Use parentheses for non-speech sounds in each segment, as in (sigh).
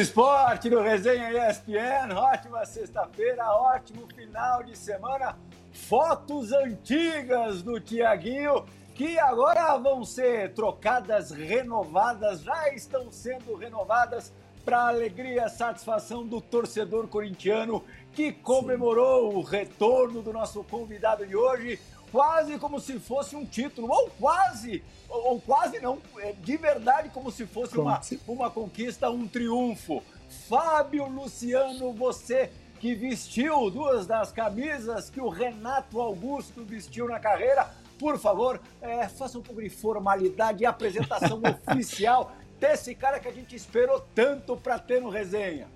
Esporte no Resenha ESPN. Ótima sexta-feira, ótimo final de semana. Fotos antigas do Tiaguinho que agora vão ser trocadas, renovadas, já estão sendo renovadas para alegria e satisfação do torcedor corintiano que comemorou Sim. o retorno do nosso convidado de hoje, quase como se fosse um título, ou quase, ou, quase não, é, de verdade como se fosse uma, uma conquista, um triunfo. Fábio Luciano, você que vestiu duas das camisas que o Renato Augusto vestiu na carreira, por favor, é, faça um pouco de formalidade e apresentação (laughs) oficial desse cara que a gente esperou tanto para ter no resenha.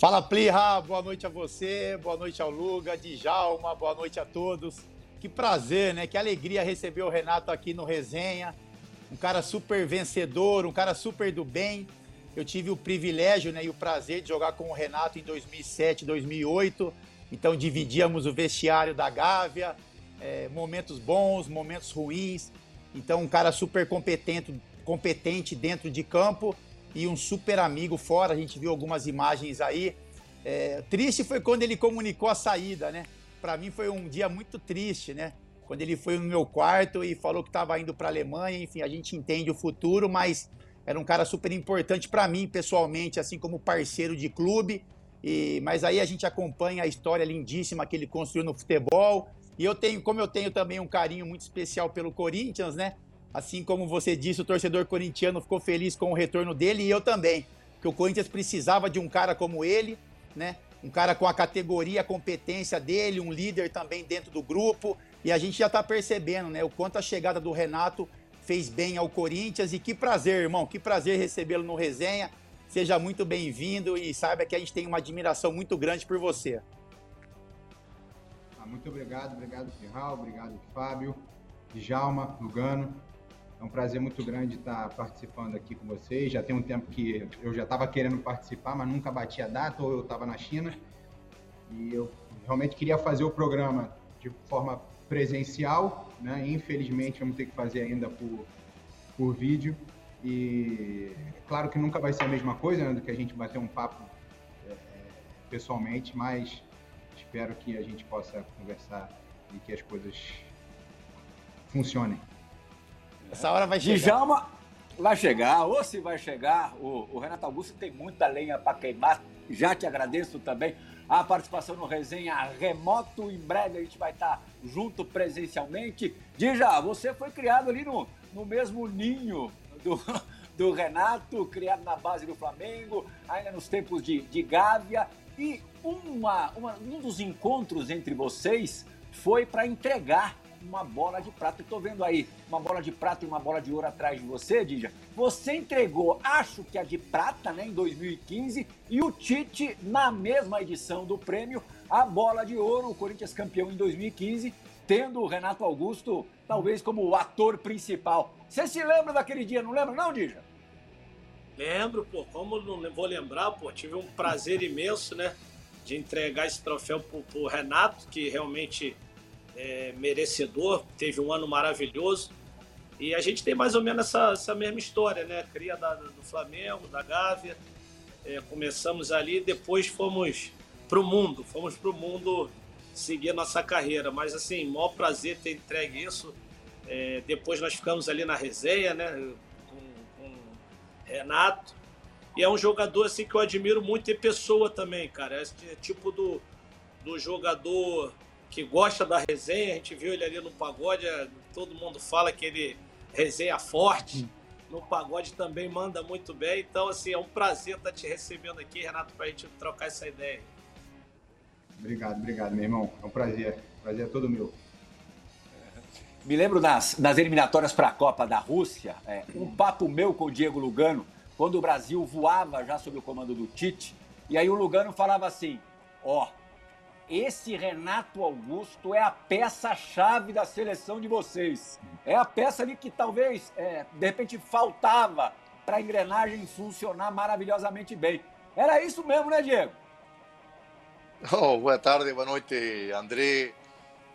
Fala Plirra, boa noite a você, boa noite ao Luga, Djalma, boa noite a todos. Que prazer, né? Que alegria receber o Renato aqui no Resenha. Um cara super vencedor, um cara super do bem. Eu tive o privilégio né, e o prazer de jogar com o Renato em 2007, 2008. Então dividíamos o vestiário da Gávea, é, momentos bons, momentos ruins. Então um cara super competente, competente dentro de campo e um super amigo fora. A gente viu algumas imagens aí. É, triste foi quando ele comunicou a saída, né? Para mim foi um dia muito triste, né? Quando ele foi no meu quarto e falou que estava indo para a Alemanha. Enfim, a gente entende o futuro, mas era um cara super importante para mim pessoalmente, assim como parceiro de clube. E, mas aí a gente acompanha a história lindíssima que ele construiu no futebol. E eu tenho, como eu tenho também um carinho muito especial pelo Corinthians, né? Assim como você disse, o torcedor corintiano ficou feliz com o retorno dele e eu também. Porque o Corinthians precisava de um cara como ele, né? Um cara com a categoria, a competência dele, um líder também dentro do grupo. E a gente já está percebendo, né? O quanto a chegada do Renato fez bem ao Corinthians. E que prazer, irmão, que prazer recebê-lo no resenha. Seja muito bem-vindo e saiba que a gente tem uma admiração muito grande por você. Ah, muito obrigado, obrigado, Ferral, obrigado, Fábio, Djalma, Lugano. É um prazer muito grande estar participando aqui com vocês. Já tem um tempo que eu já estava querendo participar, mas nunca bati a data, ou eu estava na China. E eu realmente queria fazer o programa de forma presencial, né? Infelizmente vamos ter que fazer ainda por, por vídeo. E claro que nunca vai ser a mesma coisa né, do que a gente bater um papo é, pessoalmente, mas espero que a gente possa conversar e que as coisas funcionem. Essa hora vai chegar. Djalma vai chegar, ou se vai chegar, o, o Renato Augusto tem muita lenha para queimar. Já te agradeço também a participação no resenha remoto. Em breve a gente vai estar junto presencialmente. Dija, você foi criado ali no, no mesmo ninho do, (laughs) do Renato, criado na base do Flamengo, ainda nos tempos de, de Gávea. E uma, uma, um dos encontros entre vocês foi para entregar uma bola de prata. Estou vendo aí uma bola de prata e uma bola de ouro atrás de você, Dija. Você entregou, acho que a de prata, né, em 2015, e o Tite, na mesma edição do prêmio, a bola de ouro, o Corinthians campeão em 2015, tendo o Renato Augusto, talvez como o ator principal. Você se lembra daquele dia, não lembra não, Dija? Lembro, pô, como não vou lembrar, pô, tive um prazer imenso, né, de entregar esse troféu pro, pro Renato, que realmente é, merecedor, teve um ano maravilhoso. E a gente tem mais ou menos essa, essa mesma história, né? Cria da, do Flamengo, da Gávea. É, começamos ali, depois fomos para o mundo, fomos para o mundo seguir nossa carreira. Mas assim, maior prazer ter entregue isso. É, depois nós ficamos ali na resenha, né? Com, com Renato. E é um jogador assim que eu admiro muito e pessoa também, cara. É tipo do, do jogador que gosta da resenha. A gente viu ele ali no pagode, é, todo mundo fala que ele resenha forte. No pagode também manda muito bem. Então, assim, é um prazer estar te recebendo aqui, Renato, para a gente trocar essa ideia. Obrigado, obrigado, meu irmão. É um prazer. prazer é todo meu. Me lembro das, das eliminatórias para a Copa da Rússia, é, um papo meu com o Diego Lugano, quando o Brasil voava já sob o comando do Tite, e aí o Lugano falava assim: ó, oh, esse Renato Augusto é a peça-chave da seleção de vocês. É a peça ali que talvez, é, de repente, faltava para a engrenagem funcionar maravilhosamente bem. Era isso mesmo, né, Diego? (laughs) Oh, boa tarde, boa noite, André,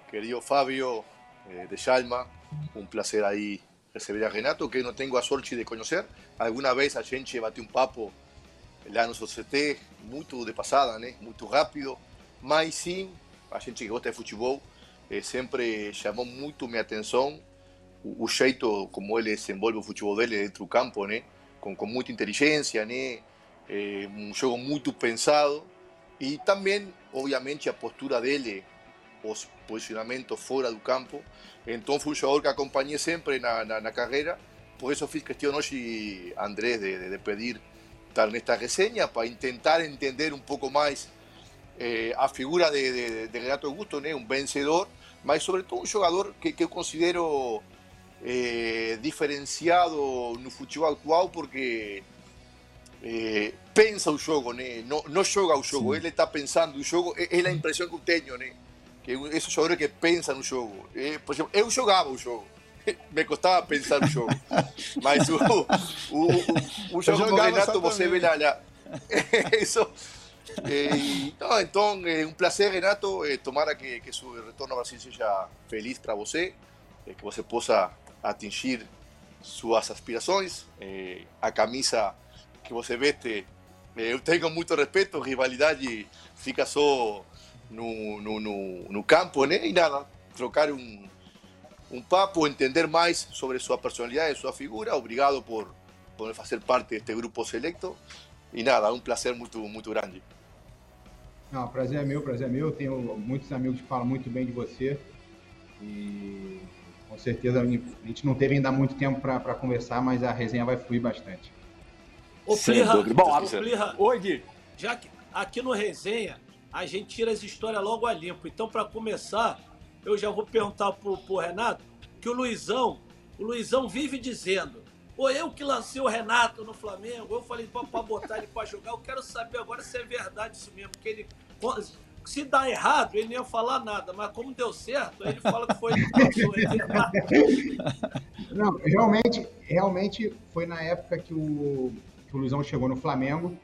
querido Fábio eh, de Chalma. Um prazer aí receber a Renato, que não tenho a sorte de conhecer. Alguma vez a gente bateu um papo lá no CT, muito de passada, né? Muito rápido, mas sim, a gente que gosta de futebol, eh, sempre chamou muito minha atenção o, o, jeito como ele desenvolve o futebol dele dentro do campo, né? Com, com muita inteligência, né? Eh, um jogo muito pensado e também, obviamente, a postura dele, os posicionamentos fora do campo. Então foi um jogador que acompanhei sempre na, na, na carreira. Por isso fiz questão hoje, Andrés, de, de, de pedir estar nesta resenha para tentar entender um pouco mais eh, a figura de, de, de, Renato Augusto, né? um vencedor, mas sobretudo um jogador que, que eu considero eh, diferenciado no futebol atual porque eh, pensa o jogo, né? não, não joga o jogo, Sim. ele está pensando o jogo, é, é a impressão que eu tenho, né? que esses jogadores que pensam no jogo. Eh, por exemplo, eu jogava o jogo, (laughs) me costava pensar no jogo, mas o, o, o, o jogo do Renato você vê lá, lá. isso. Eh, não, então, é um prazer, Renato. Eh, tomara que, que seu retorno ao Brasil seja feliz para você, eh, que você possa atingir suas aspirações. a camisa que você veste, eu tenho muito respeito, rivalidade fica só no, no, no, no campo, né? E nada, trocar um, um papo, entender mais sobre sua personalidade, sua figura. Obrigado por, por fazer parte deste grupo selecto. E nada, um prazer muito, muito grande. Não, prazer é meu, prazer é meu. Eu tenho muitos amigos que falam muito bem de você. E com certeza a gente não teve ainda muito tempo para conversar, mas a resenha vai fluir bastante. Ô, Plirra, Bom, ô, Plirra, Oi, Gui. Já que aqui no resenha a gente tira as histórias logo a limpo. Então, para começar, eu já vou perguntar pro, pro Renato que o Luizão, o Luizão vive dizendo Pô, eu que lancei o Renato no Flamengo, eu falei para botar ele para jogar. Eu quero saber agora se é verdade isso mesmo. Que ele, se dá errado, ele não ia falar nada, mas como deu certo, ele fala que foi (laughs) Não, realmente, realmente foi na época que o, que o Luizão chegou no Flamengo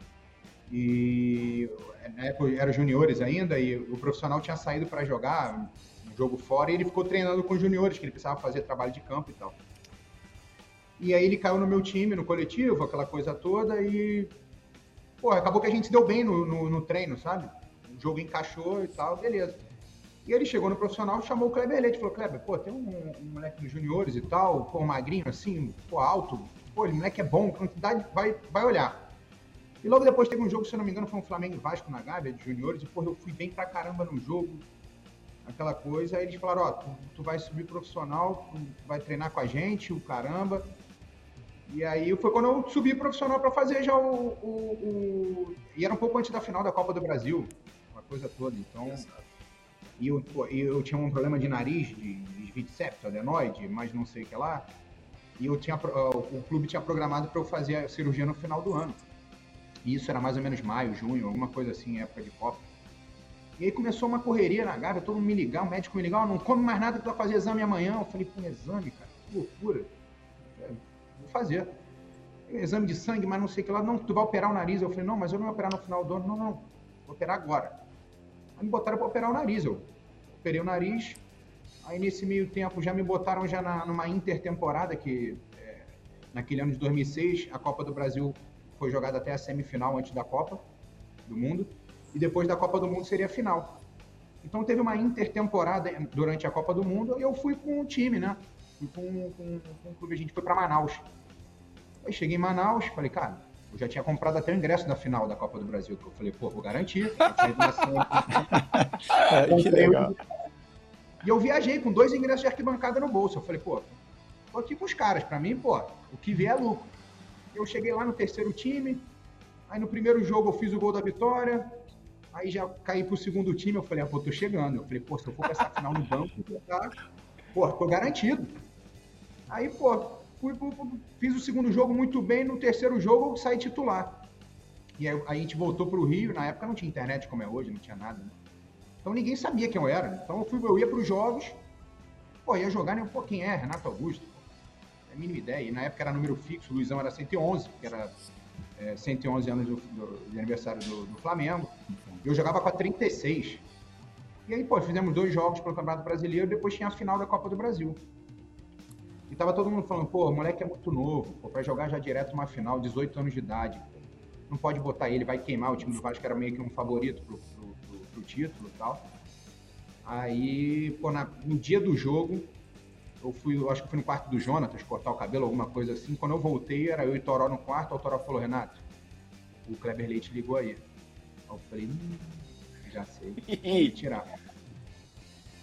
e na época era juniores ainda e o profissional tinha saído para jogar um jogo fora e ele ficou treinando com os juniores, que ele precisava fazer trabalho de campo e tal. E aí ele caiu no meu time, no coletivo, aquela coisa toda, e pô, acabou que a gente se deu bem no, no, no treino, sabe? Jogo encaixou e tal, beleza. E ele chegou no profissional, chamou o Kleber Leite, falou, Kleber, pô, tem um, um moleque nos juniores e tal, pô, magrinho assim, pô, alto, pô, ele moleque é bom, quantidade, vai, vai olhar. E logo depois teve um jogo, se eu não me engano, foi um Flamengo Vasco na Gávea, de juniores, e pô, eu fui bem pra caramba no jogo, aquela coisa, aí eles falaram, ó, tu, tu vai subir profissional, tu vai treinar com a gente, o caramba, e aí foi quando eu subi profissional para fazer já o, o, o, E era um pouco antes da final da Copa do Brasil, coisa toda. Então. E eu, eu tinha um problema de nariz, de, de septo, adenoide, mas não sei o que lá. E eu tinha, o clube tinha programado para eu fazer a cirurgia no final do ano. E isso era mais ou menos maio, junho, alguma coisa assim, época de Copa. E aí começou uma correria na Gávea, todo mundo me ligar, o médico me ligar, não come mais nada que tu vai fazer exame amanhã. Eu falei, pô, exame, cara, que loucura fazer. Exame de sangue, mas não sei o que lá. Não, tu vai operar o nariz. Eu falei, não, mas eu não vou operar no final do ano. Não, não, vou operar agora. Me botaram para operar o nariz. Eu operei o nariz. Aí nesse meio tempo já me botaram já na, numa intertemporada que é, naquele ano de 2006 a Copa do Brasil foi jogada até a semifinal antes da Copa do Mundo e depois da Copa do Mundo seria a final. Então teve uma intertemporada durante a Copa do Mundo e eu fui com o time, né? Fui com, com, com o clube, a gente foi para Manaus. Aí cheguei em Manaus, falei, cara, eu já tinha comprado até o ingresso da final da Copa do Brasil, que eu falei, pô, vou garantir. (laughs) é, que legal. E eu viajei com dois ingressos de arquibancada no bolso. Eu falei, pô, tô aqui com os caras, pra mim, pô, o que vier é lucro. Eu cheguei lá no terceiro time, aí no primeiro jogo eu fiz o gol da vitória, aí já caí pro segundo time, eu falei, ah, pô, tô chegando. Eu falei, pô, se eu for pra essa final no banco, tá, pô, tô garantido. Aí, pô, fui, fiz o segundo jogo muito bem, no terceiro jogo eu saí titular. E aí, a gente voltou para o Rio, na época não tinha internet como é hoje, não tinha nada, né? Então ninguém sabia quem eu era. Então eu, fui, eu ia para os jogos, pô, ia jogar, né? Pô, quem é? Renato Augusto. É a mínima ideia. E na época era número fixo, o Luizão era 111, que era é, 111 anos do, do, de aniversário do, do Flamengo. Eu jogava com a 36. E aí, pô, fizemos dois jogos pelo Campeonato Brasileiro, depois tinha a final da Copa do Brasil. E tava todo mundo falando, pô, o moleque é muito novo, pô, vai jogar já direto uma final, 18 anos de idade. não pode botar ele, vai queimar o time do Vasco, que era meio que um favorito pro, pro, pro, pro título e tal. Aí, pô, na, no dia do jogo, eu fui, eu acho que fui no quarto do Jonatas cortar o cabelo, alguma coisa assim. Quando eu voltei, era eu e Toró no quarto, o Toró falou, Renato, o Kleber Leite ligou aí. Eu falei, hum, já sei, vou (laughs) tirar.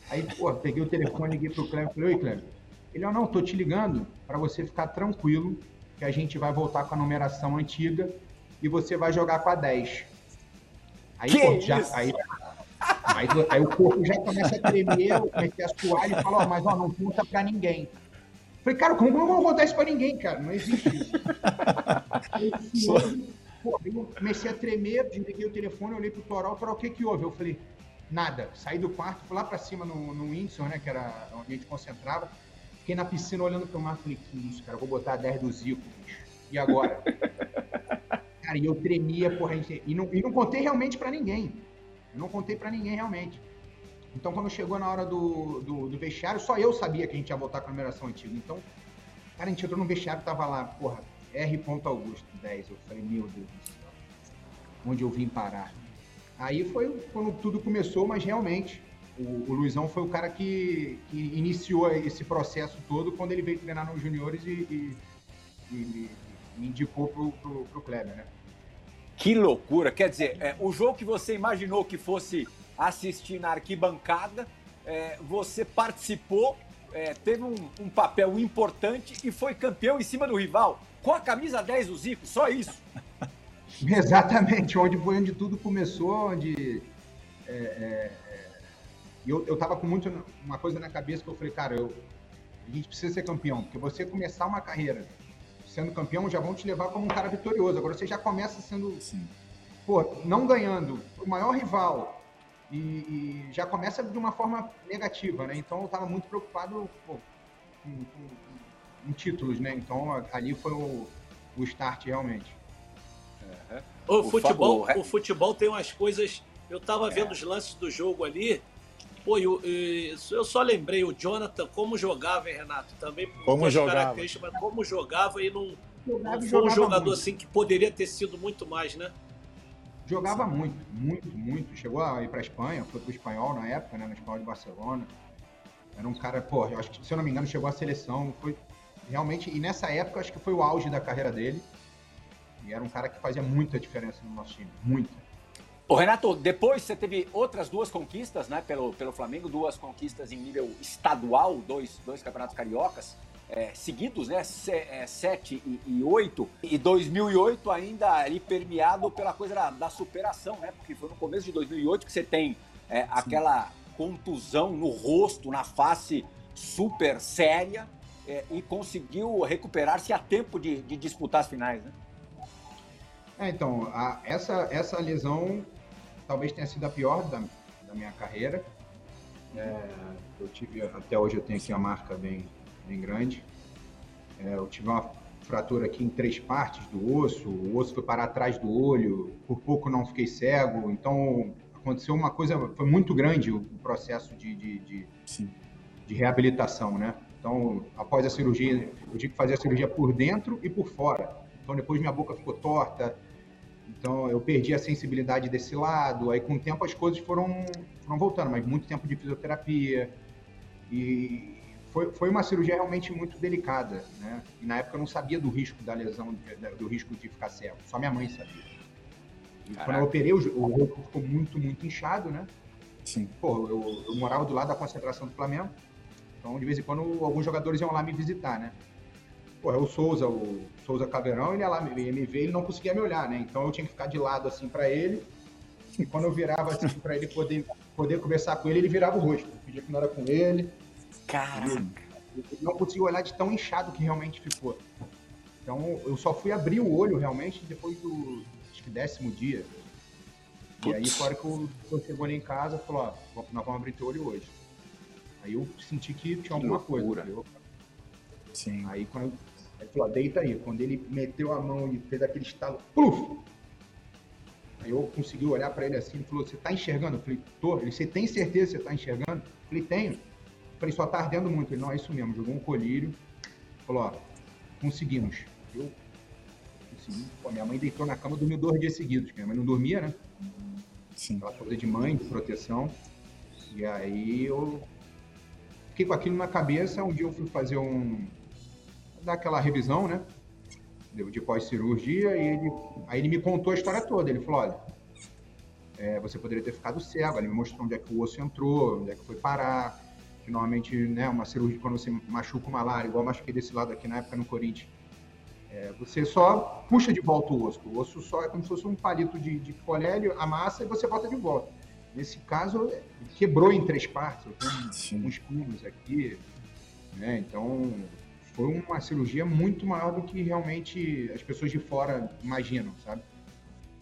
Aí, pô, peguei o telefone, liguei pro Kleber falei, oi, Kleber. Ele, ó, não, tô te ligando para você ficar tranquilo, que a gente vai voltar com a numeração antiga e você vai jogar com a 10. Aí, pô, já, aí, aí, aí, o corpo já começa a tremer, eu comecei a suar e falou, ó, mas ó, não conta pra ninguém. Falei, cara, como eu não vou contar isso pra ninguém, cara? Não existe isso. eu, pô, eu comecei a tremer, desliguei o telefone, olhei pro Toró, Toró, o que que houve? Eu falei, nada. Saí do quarto, fui lá pra cima no, no Windson, né, que era onde a gente concentrava. Fiquei na piscina olhando pro mar, falei, que isso, cara, vou botar a 10 do Zico, bicho. E agora? (laughs) cara, e eu tremia, porra, e não, e não contei realmente para ninguém. Eu não contei para ninguém realmente. Então, quando chegou na hora do, do, do, vestiário, só eu sabia que a gente ia voltar com a numeração antiga. Então, cara, a gente entrou no vestiário, tava lá, porra, R. Augusto, 10. Eu falei, meu Deus do céu, onde eu vim parar? Aí foi quando tudo começou, mas realmente o, o Luizão foi o cara que, que, iniciou esse processo todo quando ele veio treinar nos juniores e, e, e indicou pro, pro, pro Kleber, né? Que loucura! Quer dizer, é, o jogo que você imaginou que fosse assistir na arquibancada, é, você participou, é, teve um, um, papel importante e foi campeão em cima do rival, com a camisa 10 do Zico, só isso. (laughs) Exatamente, onde foi onde tudo começou, onde. É, é, é, eu, eu tava com muito uma coisa na cabeça que eu falei, cara, eu, a gente precisa ser campeão, porque você começar uma carreira sendo campeão, já vão te levar como um cara vitorioso. Agora você já começa sendo, Sim. pô, não ganhando o maior rival e, e, já começa de uma forma negativa, né? Então eu estava muito preocupado pô, com, com, com, títulos, né? Então ali foi o, o start realmente. Uhum. O, o, futebol, o futebol tem umas coisas. Eu estava é. vendo os lances do jogo ali Pô, eu, eu só lembrei o Jonathan como jogava, hein, Renato? Também como jogava. mas como jogava e não, jogava, não foi um jogador muito. assim que poderia ter sido muito mais, né? Jogava muito, muito, muito. Chegou a ir para a Espanha, foi para o espanhol na época, né? No espanhol de Barcelona. Era um cara, pô, eu acho que, se eu não me engano, chegou à seleção. Foi realmente, e nessa época, acho que foi o auge da carreira dele. E era um cara que fazia muita diferença no nosso time, muita. O Renato, depois você teve outras duas conquistas, né, pelo, pelo Flamengo, duas conquistas em nível estadual, dois, dois campeonatos cariocas é, seguidos, né, é, sete e, e oito, e 2008 ainda ali permeado pela coisa da, da, superação, né, porque foi no começo de 2008 que você tem é, aquela contusão no rosto, na face super séria é, e conseguiu recuperar-se a tempo de, de disputar as finais, né? É, então, a, essa, essa lesão talvez tenha sido a pior da, da minha carreira. É, eu tive, até hoje eu tenho aqui a marca bem, bem grande. É, eu tive uma fratura aqui em três partes do osso, o osso foi parar atrás do olho, por pouco não fiquei cego, então aconteceu uma coisa, foi muito grande o, processo de, de, de, de, reabilitação, né? Então, após a cirurgia, eu tive que fazer a cirurgia por dentro e por fora. Então, depois minha boca ficou torta, então eu perdi a sensibilidade desse lado, aí com o tempo as coisas foram, foram voltando, mas muito tempo de fisioterapia. E foi, foi uma cirurgia realmente muito delicada, né? E na época eu não sabia do risco da lesão, do risco de ficar cego, só minha mãe sabia. E quando eu operei, o, rosto ficou muito, muito inchado, né? Sim. Pô, eu, eu morava do lado da concentração do Flamengo, então de vez em quando alguns jogadores iam lá me visitar, né? Pô, é o Souza, o Souza Caveirão, ele ia lá me, me ver, ele não conseguia me olhar, né? Então eu tinha que ficar de lado assim para ele. E quando eu virava assim para ele poder, poder conversar com ele, ele virava o rosto. Eu pedia que não era com ele. Caraca! Ele não conseguia olhar de tão inchado que realmente ficou. Então eu só fui abrir o olho realmente depois do acho que décimo dia. Putz. E aí, fora que o doutor chegou ali em casa, falou: Ó, nós vamos abrir teu olho hoje. Aí eu senti que tinha alguma coisa. Sim. Aí quando ele falou, deita aí. Quando ele meteu a mão e fez aquele estalo, pluf! Aí eu consegui olhar para ele assim, ele falou, você tá enxergando? Eu falei, tô. Ele, você tem certeza que você tá enxergando? Eu falei, tenho. Eu falei, só tá ardendo muito. Ele, não, é isso mesmo. Jogou um colírio. Falou, ó, conseguimos. Eu assim. Pô, minha mãe deitou na cama e dormiu dois dias seguidos, minha mãe não dormia, né? Sim. Aquela coisa de mãe, de proteção. E aí eu fiquei com aquilo na cabeça. Um dia eu fui fazer um. Dar aquela revisão, né? De pós-cirurgia, e ele, aí ele me contou a história toda. Ele falou: olha, é, você poderia ter ficado cego. Ele me mostrou onde é que o osso entrou, onde é que foi parar. Que normalmente, né, uma cirurgia, quando você machuca uma malária, igual eu machuquei desse lado aqui na época no Corinthians, é, você só puxa de volta o osso. O osso só é como se fosse um palito de, de colélio, amassa e você bota de volta. Nesse caso, quebrou em três partes. Eu tenho uns pulos aqui. Né? Então, foi uma cirurgia muito maior do que realmente as pessoas de fora imaginam, sabe?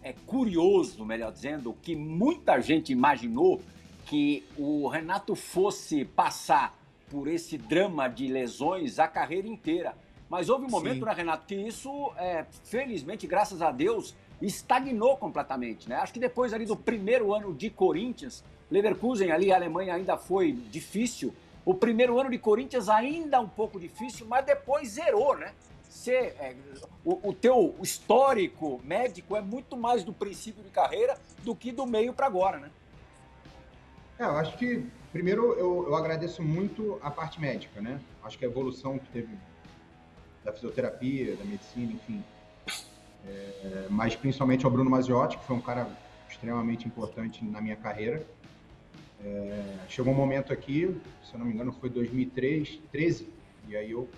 É curioso, melhor dizendo, que muita gente imaginou que o Renato fosse passar por esse drama de lesões a carreira inteira. Mas houve um momento, Sim. né, Renato, que isso, é, felizmente, graças a Deus, estagnou completamente, né? Acho que depois ali do primeiro ano de Corinthians, Leverkusen ali, a Alemanha ainda foi difícil. O primeiro ano de Corinthians ainda um pouco difícil, mas depois zerou, né? Você, é, o, o teu histórico médico é muito mais do princípio de carreira do que do meio para agora, né? É, eu acho que, primeiro, eu, eu agradeço muito a parte médica, né? Acho que a evolução que teve da fisioterapia, da medicina, enfim. É, mas principalmente ao Bruno Maziotti, que foi um cara extremamente importante na minha carreira. É, chegou um momento aqui, se eu não me engano, foi 2013, 13, e aí eu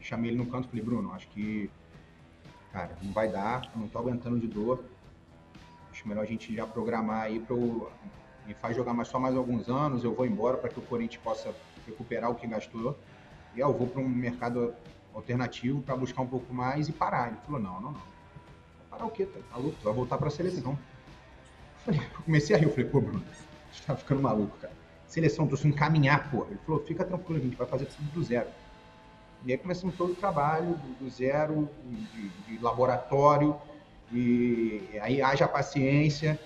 chamei ele no canto e falei, Bruno, acho que, cara, não vai dar, não tô aguentando de dor, acho melhor a gente já programar aí para me faz jogar mais só mais alguns anos, eu vou embora para que o Corinthians possa recuperar o que gastou, e eu vou para um mercado alternativo para buscar um pouco mais e parar. Ele falou, não, não, não. Parar o quê? Tá maluco? Tu vai voltar para a seleção. Eu, falei, eu (laughs) comecei a rir, eu falei, pô, Bruno, tá ficando maluco, cara. Seleção, tô sem caminhar, pô. Ele falou, fica tranquilo, a gente vai fazer tudo do zero. E aí começamos todo o trabalho do, zero, de, de, laboratório, e aí haja paciência.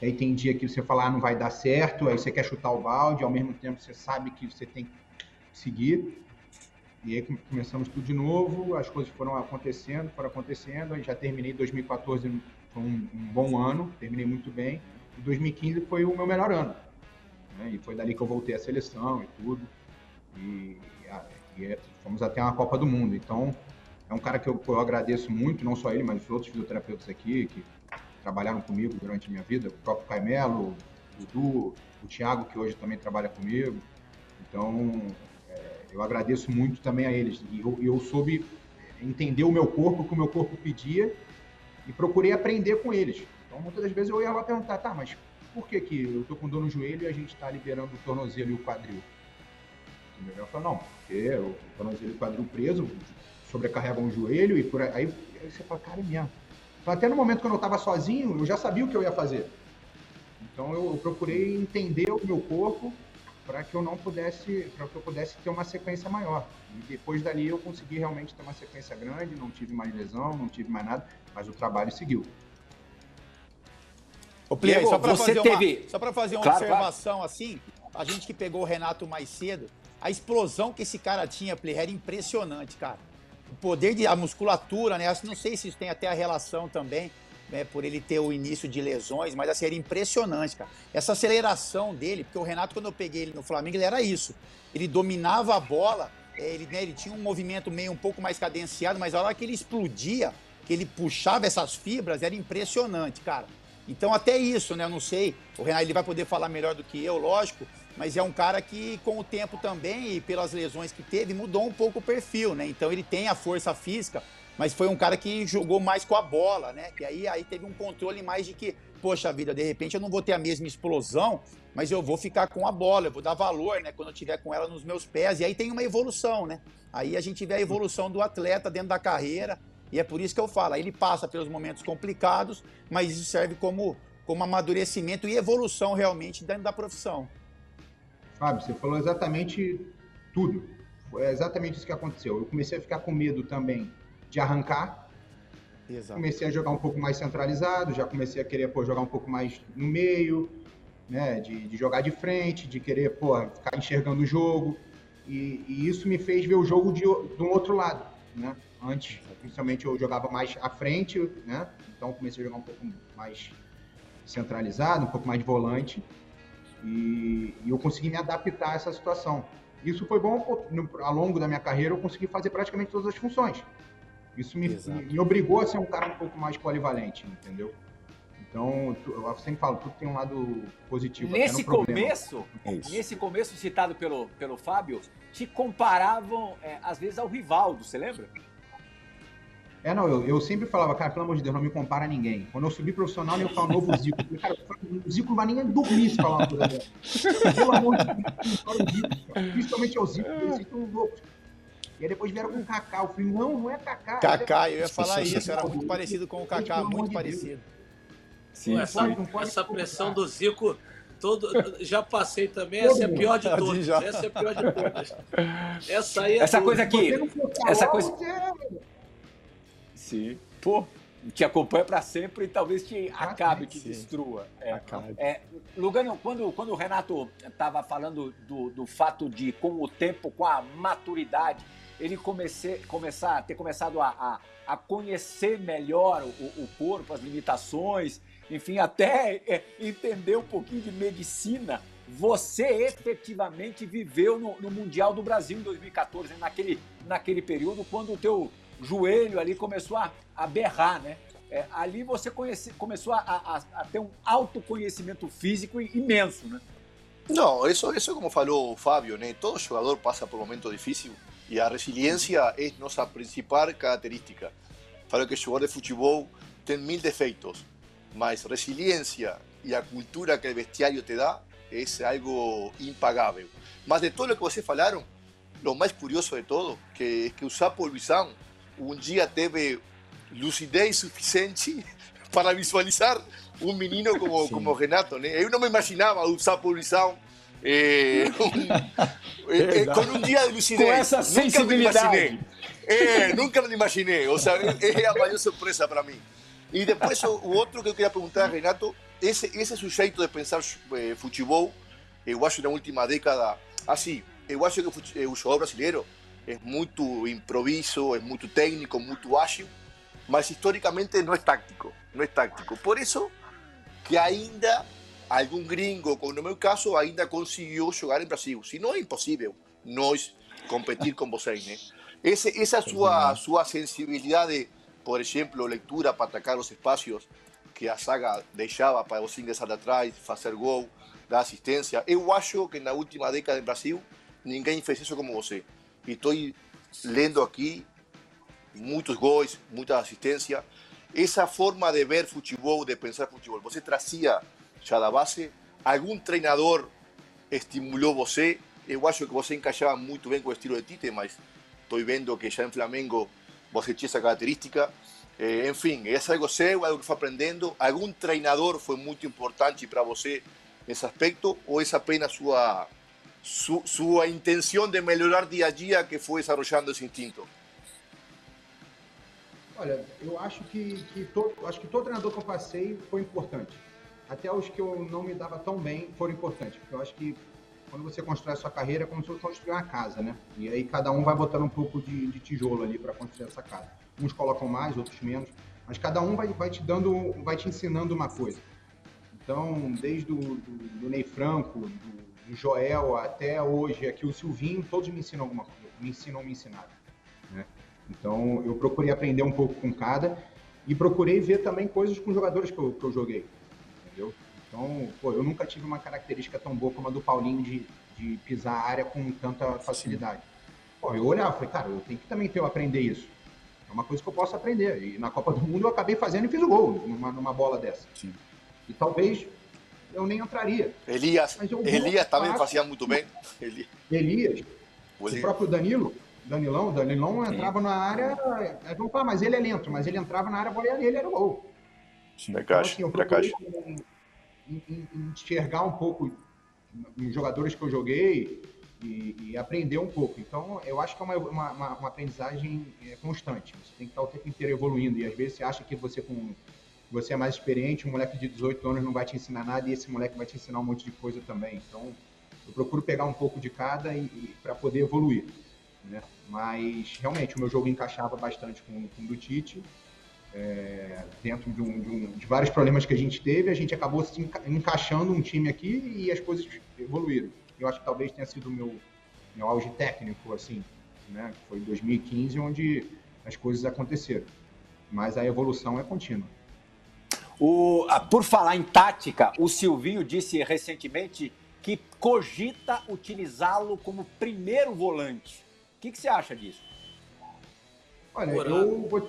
Aí tem dia que você fala, ah, não vai dar certo, aí você quer chutar o balde, ao mesmo tempo você sabe que você tem que seguir. E aí começamos tudo de novo, as coisas foram acontecendo, foram acontecendo. Eu já terminei 2014, foi um, um, bom ano, terminei muito bem. E 2015 foi o meu melhor ano. Né? E foi dali que eu voltei à seleção e tudo. E, e, e fomos até uma Copa do Mundo. Então, é um cara que eu, eu, agradeço muito, não só ele, mas os outros fisioterapeutas aqui que trabalharam comigo durante a minha vida, o próprio Caimelo, o Dudu, o Thiago, que hoje também trabalha comigo. Então, eu agradeço muito também a eles. E eu, eu soube entender o meu corpo, o que o meu corpo pedia, e procurei aprender com eles. Então, muitas das vezes eu ia lá perguntar, tá, mas por que, que eu tô com dor no joelho e a gente está liberando o tornozelo e o quadril? Eu falo, não, porque o tornozelo e o quadril preso sobrecarregam o joelho e por aí, aí você fala, cara, é mesmo. Então, até no momento quando eu estava sozinho, eu já sabia o que eu ia fazer. Então, eu, eu procurei entender o meu corpo para que eu não pudesse, para que eu pudesse ter uma sequência maior. E depois dali eu consegui realmente ter uma sequência grande, não tive mais lesão, não tive mais nada, mas o trabalho seguiu. Ô, só para fazer, teve... uma, fazer uma claro, observação claro. assim, a gente que pegou o Renato mais cedo, a explosão que esse cara tinha, Play, era impressionante, cara. O poder de a musculatura, né? Não sei se isso tem até a relação também né, por ele ter o início de lesões, mas assim, era impressionante, cara. Essa aceleração dele, porque o Renato, quando eu peguei ele no Flamengo, ele era isso. Ele dominava a bola, é, ele, né, ele tinha um movimento meio um pouco mais cadenciado, mas a hora que ele explodia, que ele puxava essas fibras, era impressionante, cara. Então, até isso, né? Eu não sei, o Renato ele vai poder falar melhor do que eu, lógico, mas é um cara que, com o tempo também e pelas lesões que teve, mudou um pouco o perfil, né? Então, ele tem a força física, mas foi um cara que jogou mais com a bola, né? Que aí, aí teve um controle mais de que, poxa vida, de repente eu não vou ter a mesma explosão, mas eu vou ficar com a bola, eu vou dar valor, né? Quando eu tiver com ela nos meus pés. E aí tem uma evolução, né? Aí a gente vê a evolução do atleta dentro da carreira. E é por isso que eu falo, ele passa pelos momentos complicados, mas isso serve como, como amadurecimento e evolução realmente dentro da profissão. Fábio, você falou exatamente tudo. Foi exatamente isso que aconteceu. Eu comecei a ficar com medo também de arrancar. Exato. Comecei a jogar um pouco mais centralizado, já comecei a querer pô, jogar um pouco mais no meio, né, de, de jogar de frente, de querer pô, ficar enxergando o jogo. E, e, isso me fez ver o jogo de, de um outro lado. né? Antes, principalmente, eu jogava mais à frente, né? Então comecei a jogar um pouco mais centralizado, um pouco mais de volante. E, e eu consegui me adaptar a essa situação. Isso foi bom, no, ao longo da minha carreira, eu consegui fazer praticamente todas as funções. Isso me, me, me, obrigou a ser um cara um pouco mais polivalente, entendeu? Então, eu sempre falo, tudo tem um lado positivo. Nesse começo, é nesse começo citado pelo, pelo Fábio, te comparavam, é, às vezes, ao Rivaldo, você lembra? É, não, eu, eu sempre falava, cara, pelo amor de Deus, não me compara a ninguém. Quando eu subi profissional, eu falo novo Zico. Falei, cara, o Zico não vai nem dormir se falar uma coisa dessa. Pelo amor de Deus, não o Zico. Principalmente ao Zico, eles ficam loucos. E aí depois vieram com o Kaká. Eu falei, não, não é Kaká. Kaká, eu ia falar isso, era muito parecido com o Kaká, muito parecido. Sim, essa, essa pressão do Zico Todo, já passei também, essa é a pior de todas. Essa é a pior de todas. Essa aí é Essa coisa aqui. Essa coisa. Sim. Pô, te acompanha para sempre e talvez te acabe, te destrua. É, acabe. É, Lugano, quando, quando o Renato estava falando do, do fato de, com o tempo, com a maturidade, ele comece, começar, ter começado a, a, a conhecer melhor o, o, corpo, as limitações, enfim, até é, entender um pouquinho de medicina. Você efetivamente viveu no, no Mundial do Brasil em 2014, né? naquele, naquele período, quando o teu joelho ali começou a, a berrar, né? É, ali você conhece, começou a, a, a, ter um autoconhecimento físico imenso, né? Não, isso, isso como falou o Fábio, né? Todo jogador passa por um momento difícil e a resiliência é nossa principal característica. Falo que jogador de futebol tem mil defeitos, mas resiliência e a cultura que o vestiário te dá é algo impagável. Mas de todo o que vocês falaram, o mais curioso de todo, que é que o Sapo Luizão um dia teve lucidez suficiente (laughs) para visualizar um menino como, como Renato. Né? Eu não me imaginava o Sapo Luizão eh, (laughs) um, eh, com um dia de lucidez. Com essa sensibilidade. Eh, nunca me imaginei. Ou seja, é a maior surpresa para mim. E depois o, o outro que eu queria perguntar a Renato, esse, esse sujeito de pensar eh, futebol, eu acho na última década, assim, eu acho que o, o jogador brasileiro é muito improviso, é muito técnico, muito ágil, mas historicamente não é táctico, não é táctico. Por isso que ainda algum gringo, como no meu caso, ainda conseguiu jogar em Brasil. Se não é impossível nós competir com vocês, né? Esse, essa sua sua sensibilidade, por exemplo, leitura para atacar os espaços que a saga deixava para você ingressar atrás, fazer gol, dar assistência. Eu acho que na última década em Brasil ninguém fez isso como você. E estou lendo aqui muitos gols, muita assistência. Essa forma de ver futebol, de pensar futebol, você trazia já da base? Algum treinador estimulou você? Eu acho que você encaixava muito bem com o estilo de Tite, mas estou vendo que já em Flamengo você tinha essa característica. Eh, enfim, é algo seu, algo que foi aprendendo? Algum treinador foi muito importante para você nesse aspecto? Ou é apenas sua su, su intenção de melhorar dia a dia que foi desarrollando esse instinto? Olha, eu acho que, que todo, acho que todo treinador que eu passei foi importante. Até os que eu não me dava tão bem foram importantes, porque eu acho que quando você constrói a sua carreira é como se você construir uma casa, né? E aí cada um vai botando um pouco de, de tijolo ali para construir essa casa. Uns colocam mais, outros menos, mas cada um vai, vai te dando, vai te ensinando uma coisa. Então, desde o do, do Ney Franco, do Joel até hoje, aqui o Silvinho, todos me ensinam alguma coisa, me ensinam me ensinaram. Né? Então eu procurei aprender um pouco com cada e procurei ver também coisas com jogadores que eu, que eu joguei, entendeu? Então, pô, eu nunca tive uma característica tão boa como a do Paulinho de, de pisar a área com tanta facilidade. Pô, eu olhava, falei, cara, eu tenho que também ter, eu aprender isso. É uma coisa que eu posso aprender. E na Copa do Mundo eu acabei fazendo e fiz o gol numa, numa bola dessa. Sim. E talvez eu nem entraria. Elias, Elias também fazia muito bem. Elias, Elias o, próprio Danilo, Danilão, Danilão entrava Sim. na área, é, vamos falar, mas ele é lento, mas ele entrava na área, a bola dele era o gol. Sim, então, assim, eu procurei enxergar um pouco nos jogadores que eu joguei e, e, aprender um pouco. Então, eu acho que é uma, uma, uma aprendizagem é, constante. Você tem que estar o tempo inteiro evoluindo. E às vezes você acha que você com você é mais experiente, um moleque de 18 anos não vai te ensinar nada e esse moleque vai te ensinar um monte de coisa também. Então, eu procuro pegar um pouco de cada e, e para poder evoluir. Né? Mas realmente o meu jogo encaixava bastante com, com o do Tite. É, dentro de, um, de, um, de, vários problemas que a gente teve, a gente acabou se enca encaixando um time aqui e as coisas evoluíram. Eu acho que talvez tenha sido o meu, meu auge técnico, assim, né? Foi em 2015 onde as coisas aconteceram. Mas a evolução é contínua. O, por falar em tática, o Silvinho disse recentemente que cogita utilizá-lo como primeiro volante. O que, que, você acha disso? Olha, eu vou,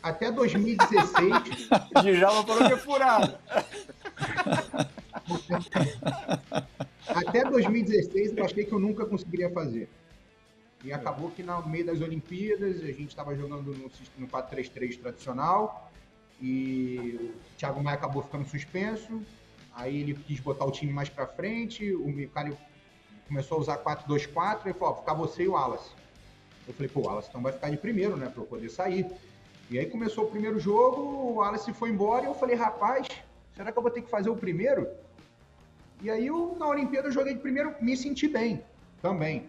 até 2016. (laughs) Djalma falou que é furado. (laughs) até 2016 eu achei que eu nunca conseguiria fazer. E acabou que no meio das Olimpíadas a gente estava jogando no, no 4-3-3 tradicional e o Thiago Maia acabou ficando suspenso. Aí ele quis botar o time mais para frente, o Micali começou a usar 4-2-4 e falou: ficar você e o Wallace. Eu falei: pô, o Wallace então vai ficar de primeiro, né, para eu poder sair. E aí começou o primeiro jogo, o Wallace foi embora e eu falei: rapaz, será que eu vou ter que fazer o primeiro? E aí eu, na Olimpíada eu joguei de primeiro, me senti bem também.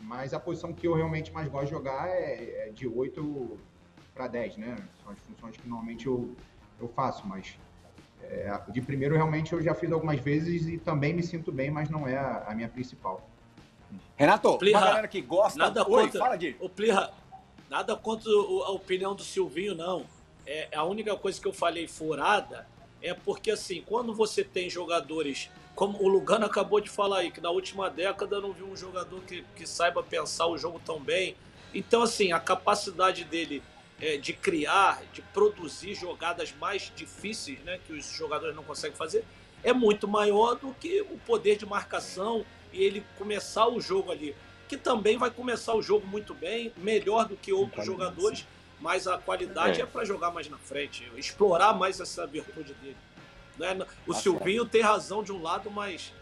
Mas a posição que eu realmente mais gosto de jogar é, é de 8 para 10, né? São as funções que normalmente eu, eu faço, mas é, de primeiro realmente eu já fiz algumas vezes e também me sinto bem, mas não é a, a minha principal. Renato, Plirra, uma galera que gosta... Nada Oi, contra, fala, de... O Plirra, nada contra a opinião do Silvinho, não. É, a única coisa que eu falei furada é porque, assim, quando você tem jogadores como o Lugano acabou de falar aí, que na última década não viu um jogador que, que saiba pensar o jogo tão bem. Então, assim, a capacidade dele é, de criar, de produzir jogadas mais difíceis, né, que os jogadores não conseguem fazer, é muito maior do que o poder de marcação e ele começar o jogo ali. Que também vai começar o jogo muito bem, melhor do que outros jogadores, mas a qualidade é, é para jogar mais na frente, explorar mais essa virtude dele. Né? O tá Silvinho certo. tem razão de um lado, mas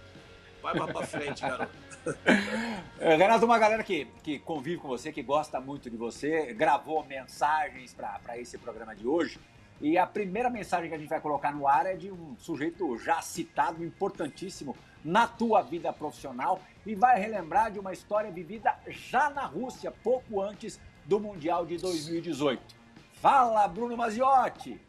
vai mais pra frente, garoto. (laughs) Renato, uma galera que, que convive com você, que gosta muito de você, gravou mensagens para esse programa de hoje. E a primeira mensagem que a gente vai colocar no ar é de um sujeito já citado, importantíssimo na tua vida profissional e vai relembrar de uma história vivida já na Rússia, pouco antes do Mundial de 2018. Fala, Bruno Maziotti!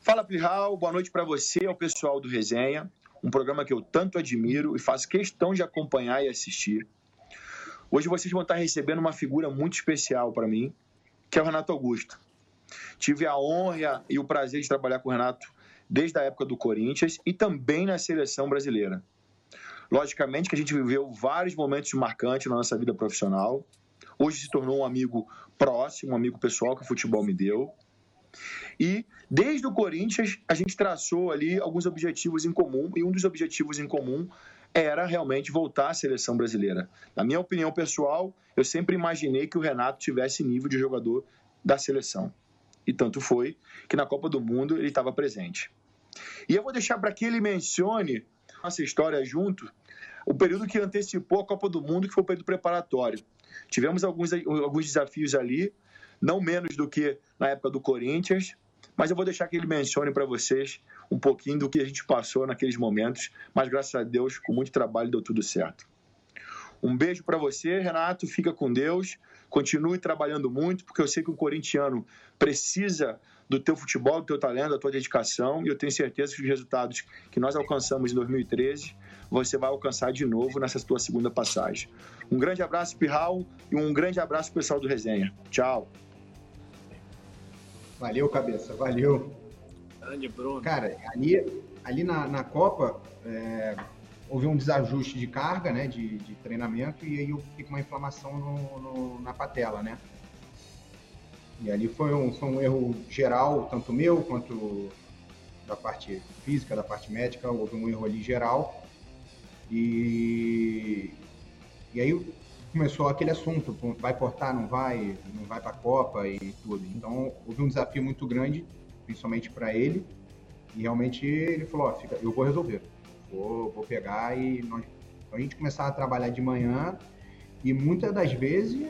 Fala, Plihal, boa noite para você, ao pessoal do Resenha, um programa que eu tanto admiro e faço questão de acompanhar e assistir. Hoje vocês vão estar recebendo uma figura muito especial para mim, que é o Renato Augusto. Tive a honra e o prazer de trabalhar com o Renato desde a época do Corinthians e também na seleção brasileira. Logicamente que a gente viveu vários momentos marcantes na nossa vida profissional. Hoje se tornou um amigo próximo, um amigo pessoal que o futebol me deu. E desde o Corinthians a gente traçou ali alguns objetivos em comum e um dos objetivos em comum era realmente voltar à seleção brasileira. Na minha opinião pessoal, eu sempre imaginei que o Renato tivesse nível de jogador da seleção. E tanto foi que na Copa do Mundo ele estava presente. E eu vou deixar para que ele mencione nossa história junto, o período que antecipou a Copa do Mundo, que foi o período preparatório. Tivemos alguns, alguns desafios ali, não menos do que na época do Corinthians, mas eu vou deixar que ele mencione para vocês um pouquinho do que a gente passou naqueles momentos, mas graças a Deus, com muito trabalho, deu tudo certo. Um beijo para você, Renato, fica com Deus, continue trabalhando muito, porque eu sei que o corintiano precisa do teu futebol, do teu talento, da tua dedicação, e eu tenho certeza que os resultados que nós alcançamos em 2013, você vai alcançar de novo nessa tua segunda passagem. Um grande abraço, Pirral, e um grande abraço pessoal do Resenha. Tchau. Valeu, cabeça, valeu. Grande Bruno. Cara, ali, ali na, na Copa, é, houve um desajuste de carga, né, de, de, treinamento, e aí eu fiquei com uma inflamação no, no, na patela, né. E ali foi um, foi um erro geral, tanto meu quanto da parte física, da parte médica, houve um erro ali geral. E, e aí começou aquele assunto, vai cortar, não vai, não vai para a Copa e tudo. Então houve um desafio muito grande, principalmente para ele. E realmente ele falou, ó, fica, eu vou resolver, vou, vou pegar e nós, então, a gente começava a trabalhar de manhã e muitas das vezes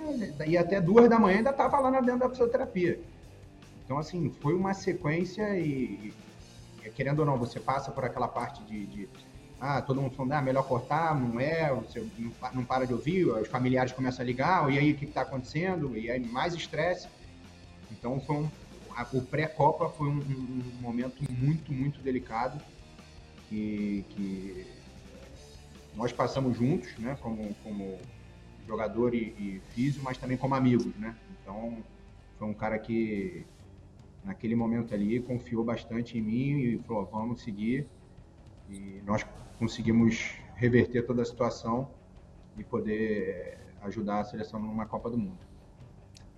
e até duas da manhã ainda estava lá dentro da fisioterapia. Então assim foi uma sequência e, e, querendo ou não você passa por aquela parte de, de ah, todo mundo falando, ah, melhor cortar, não é, você não, para de ouvir, os familiares começam a ligar, e aí o que está acontecendo? E aí mais estresse. Então foi um, a, o pré-copa foi um, um, um, momento muito, muito delicado que, que nós passamos juntos, né, como, como jogador e, e físico, mas também como amigos, né? Então foi um cara que naquele momento ali confiou bastante em mim e falou, vamos seguir. E nós conseguimos reverter toda a situação e poder eh, ajudar a seleção numa Copa do Mundo.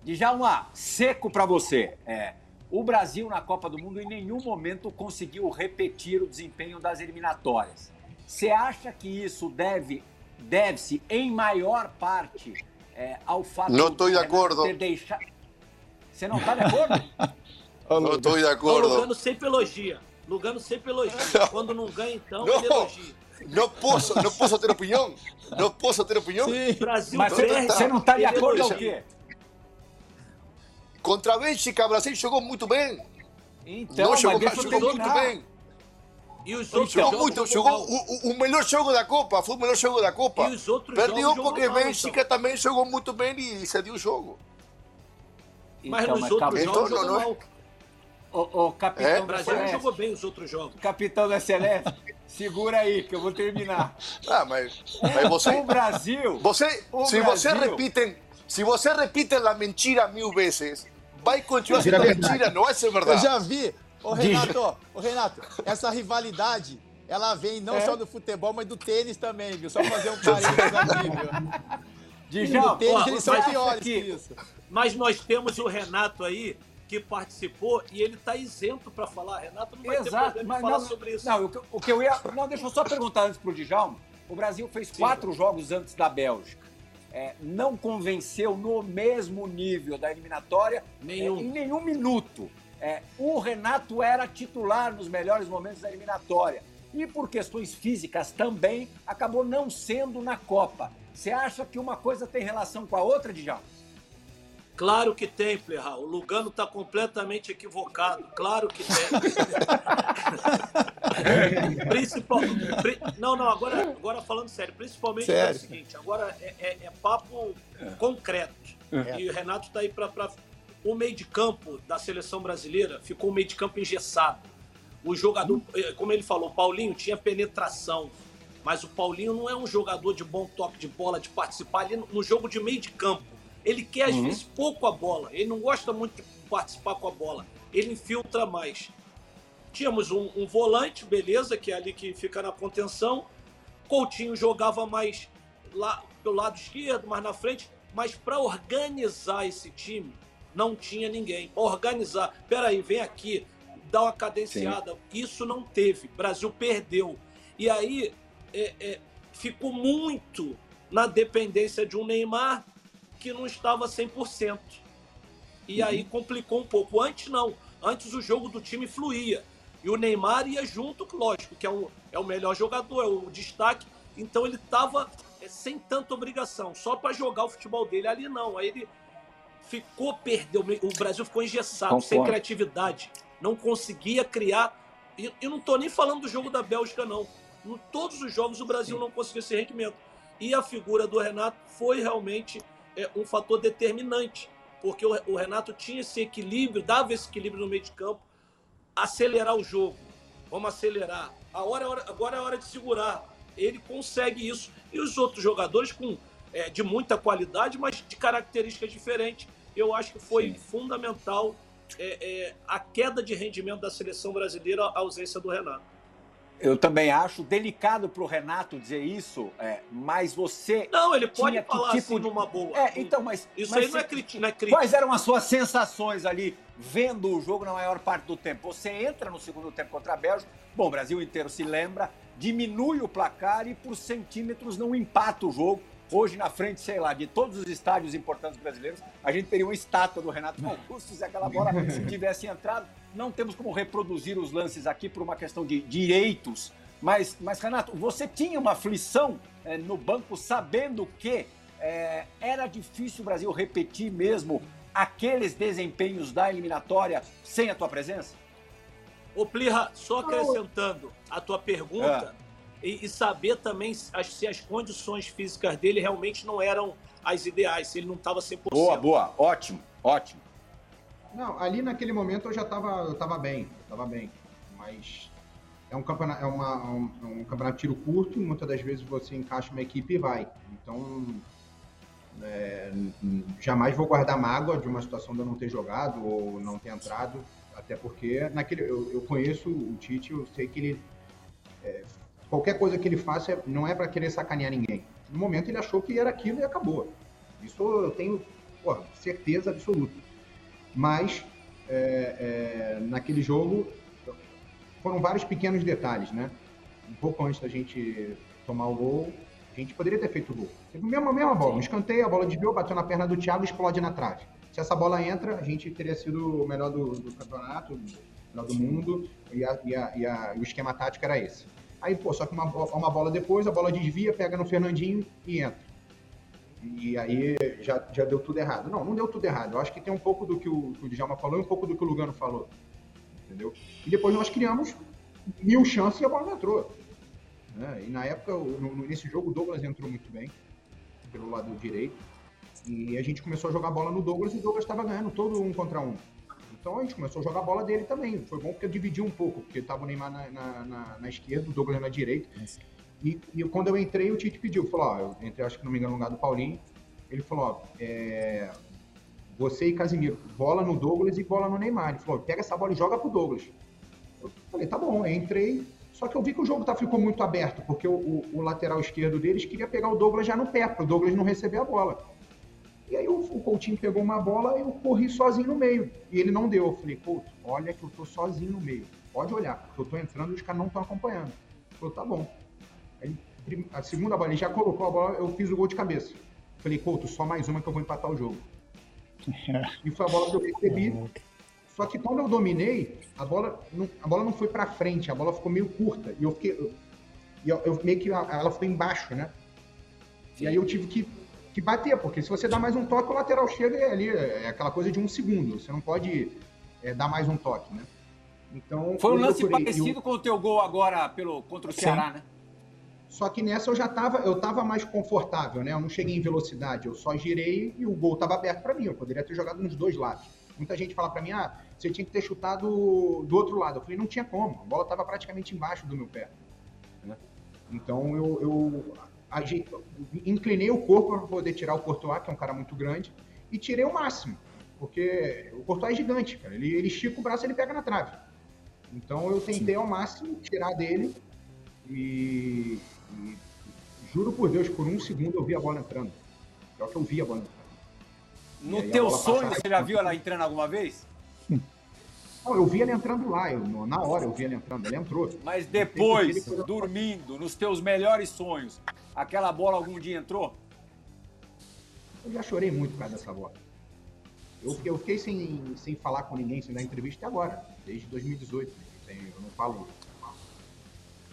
Djalma, seco para você. É, o Brasil na Copa do Mundo em nenhum momento conseguiu repetir o desempenho das eliminatórias. Você acha que isso deve deve-se em maior parte é, ao fato não estou de acordo. ter deixado? Você não está de acordo? não estou de acordo. O Lugano sempre elogia. Lugano sempre elogia. Quando não ganha, então, não. ele elogia. Não posso, não posso ter opinião? Não posso ter opinião? Sim. Brasil Mas perde, você não está de acordo com o quê? Contra a Bélgica, Brasil jogou muito bem. Então, não jogou, mas jogou muito bem. E os outros jogou muito, jogou o, o, melhor jogo da Copa, foi o melhor jogo da Copa. E os outros Perdeu porque a Bélgica então. também jogou muito bem e cedeu o jogo. Mas então, nos mas outros jogos então, jogou mal. O, o capitão é? O Brasil não jogou bem os outros jogos. Capitão da Celeste, segura aí que eu vou terminar. Ah, mas, mas você. O Brasil. Você, o se Brasil, você repite, se você repite a mentira mil vezes, vai continuar sendo mentira, não vai ser verdade. Eu já vi. Ô Renato, ô Renato, essa rivalidade, ela vem não é? só do futebol, mas do tênis também, viu? Só fazer um parênteses aqui, viu? Dijão, tênis, eles são piores que isso. Mas nós temos o Renato aí, que participou e ele está isento para falar. Renato não vai Exato, ter mas falar não, sobre isso. Não, o que, eu ia. Não, deixa eu só perguntar antes para o Djalma. O Brasil fez Sim. quatro jogos antes da Bélgica. É, não convenceu no mesmo nível da eliminatória nenhum. É, em nenhum minuto. É, o Renato era titular nos melhores momentos da eliminatória. E por questões físicas também, acabou não sendo na Copa. Você acha que uma coisa tem relação com a outra, Djalma? Claro que tem, Plerral. O Lugano está completamente equivocado. Claro que tem. (laughs) Principal... Não, não, agora, agora falando sério. Principalmente sério? é o seguinte: agora é, é, é papo é. concreto. É. E o Renato está aí para. Pra... O meio de campo da seleção brasileira ficou um meio de campo engessado. O jogador, eh, como ele falou, o Paulinho tinha penetração. Mas o Paulinho não é um jogador de bom toque de bola, de participar ali no jogo de meio de campo ele quer, às uhum. vezes, pouco a bola. Ele não gosta muito de participar com a bola. Ele infiltra mais. Tínhamos um, um volante, beleza, que é ali que fica na contenção. Coutinho jogava mais lá pelo lado esquerdo, mais na frente. Mas para organizar esse time, não tinha ninguém. Organizar. Peraí, vem aqui, dá uma cadenciada. Sim. Isso não teve. O Brasil perdeu. E aí é, é, ficou muito na dependência de um Neymar que não estava 100%. E uhum. aí complicou um pouco. Antes não. Antes o jogo do time fluía. E o Neymar ia junto, lógico, que é o, é o melhor jogador, é o destaque. Então ele estava é, sem tanta obrigação, só para jogar o futebol dele. Ali não. Aí ele ficou, perdeu. O Brasil ficou engessado, Concordo. sem criatividade. Não conseguia criar. E eu não estou nem falando do jogo da Bélgica, não. Em todos os jogos o Brasil não conseguiu esse rendimento. E a figura do Renato foi realmente é, um fator determinante, porque o, o Renato tinha esse equilíbrio, dava esse equilíbrio no meio de campo, acelerar o jogo. Vamos acelerar. A hora, é agora é a hora de segurar. Ele consegue isso. E os outros jogadores com é, de muita qualidade, mas de características diferentes. Eu acho que foi Sim. fundamental é, é, a queda de rendimento da seleção brasileira, a ausência do Renato. Eu também acho delicado para o Renato dizer isso, é, mas você. Não, ele pode falar tipo assim de... numa boa. É, então, mas. Isso mas aí não é, crítica, não é crítica. Quais eram as suas sensações ali, vendo o jogo na maior parte do tempo? Você entra no segundo tempo contra a Bélgica, bom, o Brasil inteiro se lembra, diminui o placar e por centímetros não empata o jogo. Hoje, na frente, sei lá, de todos os estádios importantes brasileiros, a gente teria uma estátua do Renato Augusto se aquela bola se (laughs) tivesse entrado. Não temos como reproduzir os lances aqui por uma questão de direitos. Mas, mas Renato, você tinha uma aflição é, no banco sabendo que é, era difícil o Brasil repetir mesmo aqueles desempenhos da eliminatória sem a tua presença? Ô Plirra, só acrescentando a tua pergunta, e, e saber também as, se as condições físicas dele realmente não eram as ideais, se ele não estava 100%. Boa, boa, ótimo, ótimo. Não, ali naquele momento eu já estava eu tava bem, estava bem, mas é um campeonato, é uma, um, um campeonato de tiro curto, muitas das vezes você encaixa uma equipe e vai. Então, é, jamais vou guardar mágoa de uma situação de eu não ter jogado ou não ter entrado, até porque naquele, eu, eu conheço o Tite, eu sei que ele é, qualquer coisa que ele faça não é para querer sacanear ninguém. No momento ele achou que era aquilo e acabou. Isso eu tenho certeza absoluta. Mas é, é, naquele jogo foram vários pequenos detalhes, né? Um pouco antes da gente tomar o gol, a gente poderia ter feito o gol. Teve a mesma, mesma bola, um escanteio, a bola desviou, bateu na perna do Thiago e explode na trave. Se essa bola entra, a gente teria sido o melhor do, do campeonato, o melhor do mundo, e, a, e, a, e a, o esquema tático era esse. Aí, pô, só que uma, uma bola depois, a bola desvia, pega no Fernandinho e entra. E aí já, já deu tudo errado. Não, não deu tudo errado. Eu acho que tem um pouco do que o, que o Djalma falou e um pouco do que o Lugano falou. Entendeu? E depois nós criamos mil chances e a bola não entrou. Né? E na época, no, nesse jogo, o Douglas entrou muito bem, pelo lado direito. E a gente começou a jogar bola no Douglas e o Douglas estava ganhando todo um contra um. Então a gente começou a jogar a bola dele também. Foi bom porque dividiu um pouco, porque estava o Neymar na, na, na, na, esquerda, o Douglas na direita. E, e, quando eu entrei, o Tite pediu, falou, ó, eu entrei, acho que não me engano, no lugar do Paulinho. Ele falou, ó, é, você e Casimiro, bola no Douglas e bola no Neymar. Ele falou, pega essa bola e joga pro Douglas. Eu falei, tá bom, eu entrei, só que eu vi que o jogo tá, ficou muito aberto, porque o, o, o lateral esquerdo deles queria pegar o Douglas já no pé, para o Douglas não receber a bola. E aí o, o Coutinho pegou uma bola e eu corri sozinho no meio. E ele não deu. Eu falei, Couto, olha que eu tô sozinho no meio. Pode olhar, porque eu tô entrando e os caras não estão acompanhando. Ele falou, tá bom. Aí, a segunda bola, ele já colocou a bola, eu fiz o gol de cabeça. Falei, Couto, só mais uma que eu vou empatar o jogo. (laughs) e foi a bola que eu recebi. Só que quando eu dominei, a bola não, a bola não foi para frente, a bola ficou meio curta. E eu fiquei. Eu, eu, meio que ela ficou embaixo, né? E aí eu tive que que bater, porque se você dá mais um toque, o lateral chega ali, é aquela coisa de um segundo. Você não pode é, dar mais um toque, né? Então, Foi um lance procurei, parecido eu... com o teu gol agora pelo, contra o Ceará, Sim. né? Só que nessa eu já estava eu tava mais confortável, né? Eu não cheguei em velocidade, eu só girei e o gol estava aberto para mim. Eu poderia ter jogado nos dois lados. Muita gente fala para mim, ah, você tinha que ter chutado do outro lado. Eu falei, não tinha como. A bola estava praticamente embaixo do meu pé. Né? Então eu, eu inclinei o corpo para poder tirar o Courtois, que é um cara muito grande, e tirei o máximo, porque o Courtois é gigante, cara. Ele, ele estica o braço e ele pega na trave. Então eu tentei Sim. ao máximo tirar dele e, e, juro por Deus, por um segundo eu vi a bola entrando. Pior que eu vi a bola entrando. No teu sonho, você já viu ela entrando alguma vez? Não, eu vi ele entrando lá, eu, na hora eu vi ele entrando, ele entrou. Mas depois, dormindo, nos teus melhores sonhos, aquela bola algum dia entrou? Eu já chorei muito por causa dessa bola. Eu, eu fiquei sem, sem falar com ninguém, sem dar entrevista até agora, desde 2018. Eu não falo.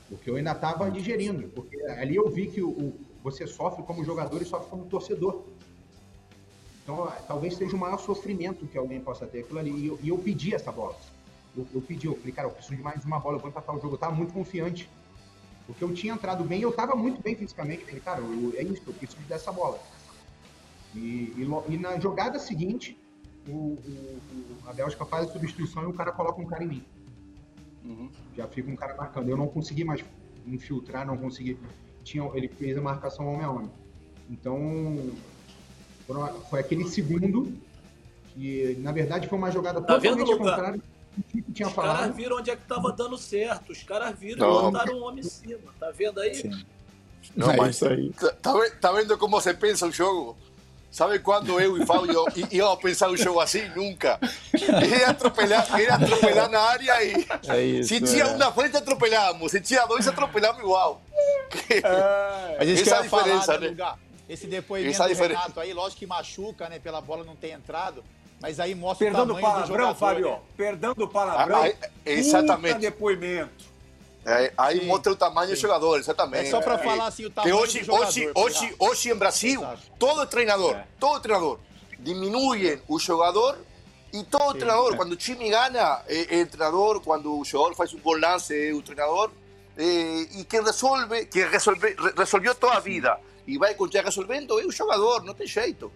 Porque eu ainda estava digerindo. Porque ali eu vi que o, o, você sofre como jogador e sofre como torcedor. Então, talvez seja o maior sofrimento que alguém possa ter aquilo ali. E eu, e eu pedi essa bola. Eu, eu, pedi, eu falei, cara, eu preciso de mais uma bola, eu vou empatar o jogo. Eu tava muito confiante. Porque eu tinha entrado bem, eu tava muito bem fisicamente. Falei, cara, eu, é isso, eu preciso dessa bola. E, e, e na jogada seguinte, o, o, a Bélgica faz a substituição e o cara coloca um cara em mim. Uhum. Já fica um cara marcando. Eu não consegui mais infiltrar, não consegui. Tinha, ele fez a marcação homem a homem. Então, foi aquele segundo que, na verdade, foi uma jogada tá totalmente contrária que tinha Os falado. Os caras viram onde é que tava dando certo. Os caras viram e botaram o homem em cima. Tá vendo aí? Sim. Não, é mas isso aí. Tá, tá, tá vendo como se pensa o jogo? Sabe quando eu e Fábio íamos pensar o jogo assim? Nunca. Ia atropelar, ia atropelar na área e. É isso, se tinha é. um na frente, atropelamos. Se tinha dois, atropelamos igual. É. A gente Essa é a diferença, falar, né? Lugar. Esse depoimento do Renato aí, lógico que machuca, né, pela bola não ter entrado, mas aí mostra Perdão o tamanho do palavrão, do jogador, Fábio. Né? Perdão do palavrão. Aí, exatamente. depoimento. É, aí Sim. mostra o tamanho Sim. do jogador, exatamente. É só para é. falar assim o tamanho hoje, do jogador. Hoje, hoje, hoje em Brasil, Exato. todo treinador, é. todo treinador diminuem o jogador e todo Sim, treinador, é. quando o time ganha, é, é, o treinador, quando o jogador faz um bom lance, é o treinador, eh, e quem resolve, quem resolve, resolveu toda a vida e vai continuar resolvendo é o jogador, não tem jeito.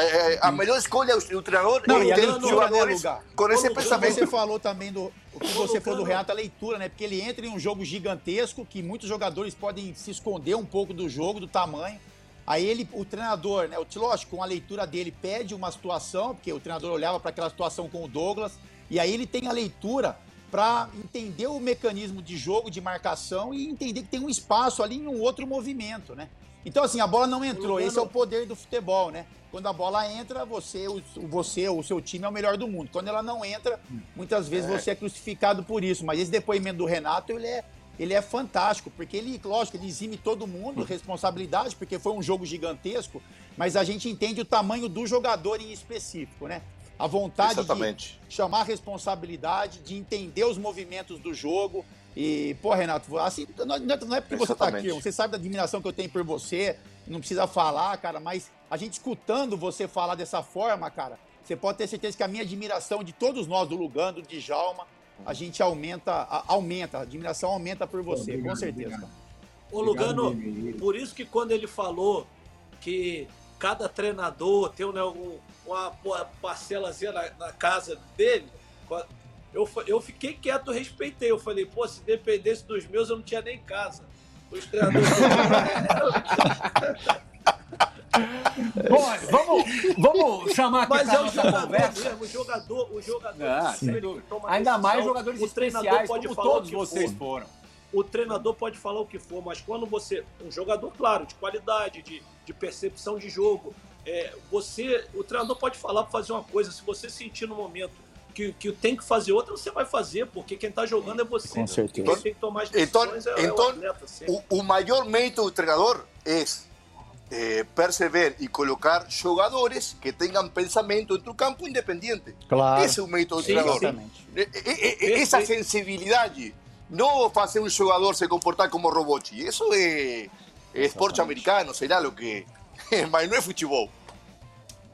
Sim. A, a melhor escolha é o treinador não, e a leitura, jogadores né, com esse pensamento. Você falou também do o que você falou do Renato, a leitura, né? Porque ele entra em um jogo gigantesco que muitos jogadores podem se esconder um pouco do jogo, do tamanho. Aí ele, o treinador, né? O lógico, com a leitura dele pede uma situação, porque o treinador olhava para aquela situação com o Douglas, e aí ele tem a leitura para entender o mecanismo de jogo, de marcação e entender que tem um espaço ali em um outro movimento, né? Então, assim, a bola não entrou. Esse é o poder do futebol, né? Quando a bola entra, você, o, você, o seu time é o melhor do mundo. Quando ela não entra, muitas vezes é. você é crucificado por isso. Mas esse depoimento do Renato, ele é, ele é fantástico, porque ele, lógico, ele exime todo mundo, responsabilidade, porque foi um jogo gigantesco, mas a gente entende o tamanho do jogador em específico, né? A vontade Exatamente. de chamar a responsabilidade, de entender os movimentos do jogo, e, pô, Renato, assim, não, não é porque você está aqui, você sabe da admiração que eu tenho por você, não precisa falar, cara, mas a gente escutando você falar dessa forma, cara, você pode ter certeza que a minha admiração de todos nós, do Lugano, do Djalma, a gente aumenta, a, aumenta, a admiração aumenta por você, obrigado, com certeza. Obrigado. Ô, Lugano, por isso que quando ele falou que cada treinador tem né, uma, uma parcelazinha na, na casa dele, eu, eu fiquei quieto, respeitei. Eu falei, pô, se dependesse dos meus, eu não tinha nem casa. Os treinadores. (laughs) Bom, vamos, vamos chamar aqui Mas é o jogador mesmo, o jogador, o jogador. Ah, Ainda mais jogadores o especiais, pode como falar todos vocês for. foram. O treinador pode falar o que for, mas quando você. Um jogador, claro, de qualidade, de, de percepção de jogo. É, você, o treinador pode falar para fazer uma coisa, se você sentir no momento que, que tem que fazer outra, você vai fazer, porque quem está jogando é você. Com certeza. Quem tem que tomar as decisões então, é, então, é o atleta. O, o, maior mérito do treinador é eh, perceber e colocar jogadores que tenham pensamento dentro do campo independente. Claro. Esse é o mérito do treinador. Exatamente. Essa sensibilidade. Não fazer um jogador se comportar como robot. Isso é, é esporte americano, sei lá o que. (laughs) Mas não é futebol.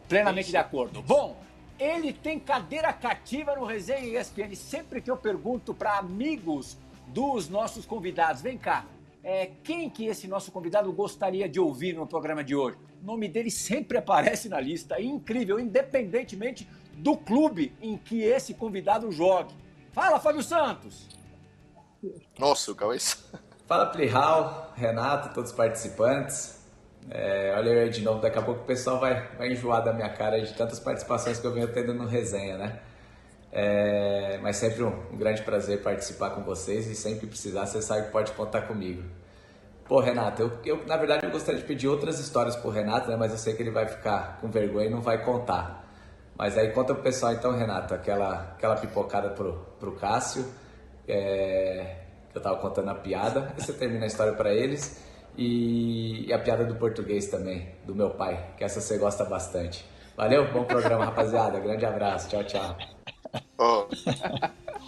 Plenamente de acordo. Bom, ele tem cadeira cativa no Resenha ESPN. Sempre que eu pergunto para amigos dos nossos convidados, vem cá, é, quem que esse nosso convidado gostaria de ouvir no programa de hoje? O nome dele sempre aparece na lista. É incrível, independentemente do clube em que esse convidado jogue. Fala, Fábio Santos! Nossa, o cabeça. (laughs) Fala, Plihal, Renato, todos os participantes. É, olha eu aí de novo, daqui a pouco o pessoal vai, vai enjoar da minha cara de tantas participações que eu venho tendo no resenha, né? É, mas sempre um, um, grande prazer participar com vocês e sempre que precisar, você sabe que pode contar comigo. Pô, Renato, eu, eu na verdade eu gostaria de pedir outras histórias pro Renato, né? Mas eu sei que ele vai ficar com vergonha e não vai contar. Mas aí conta pro pessoal então, Renato, aquela, aquela pipocada pro, pro Cássio, é, que eu tava contando a piada, aí você termina a história para eles. E, e a piada do português também, do meu pai, que essa você gosta bastante. Valeu, bom programa, (laughs) rapaziada. Grande abraço, tchau, tchau. Oh.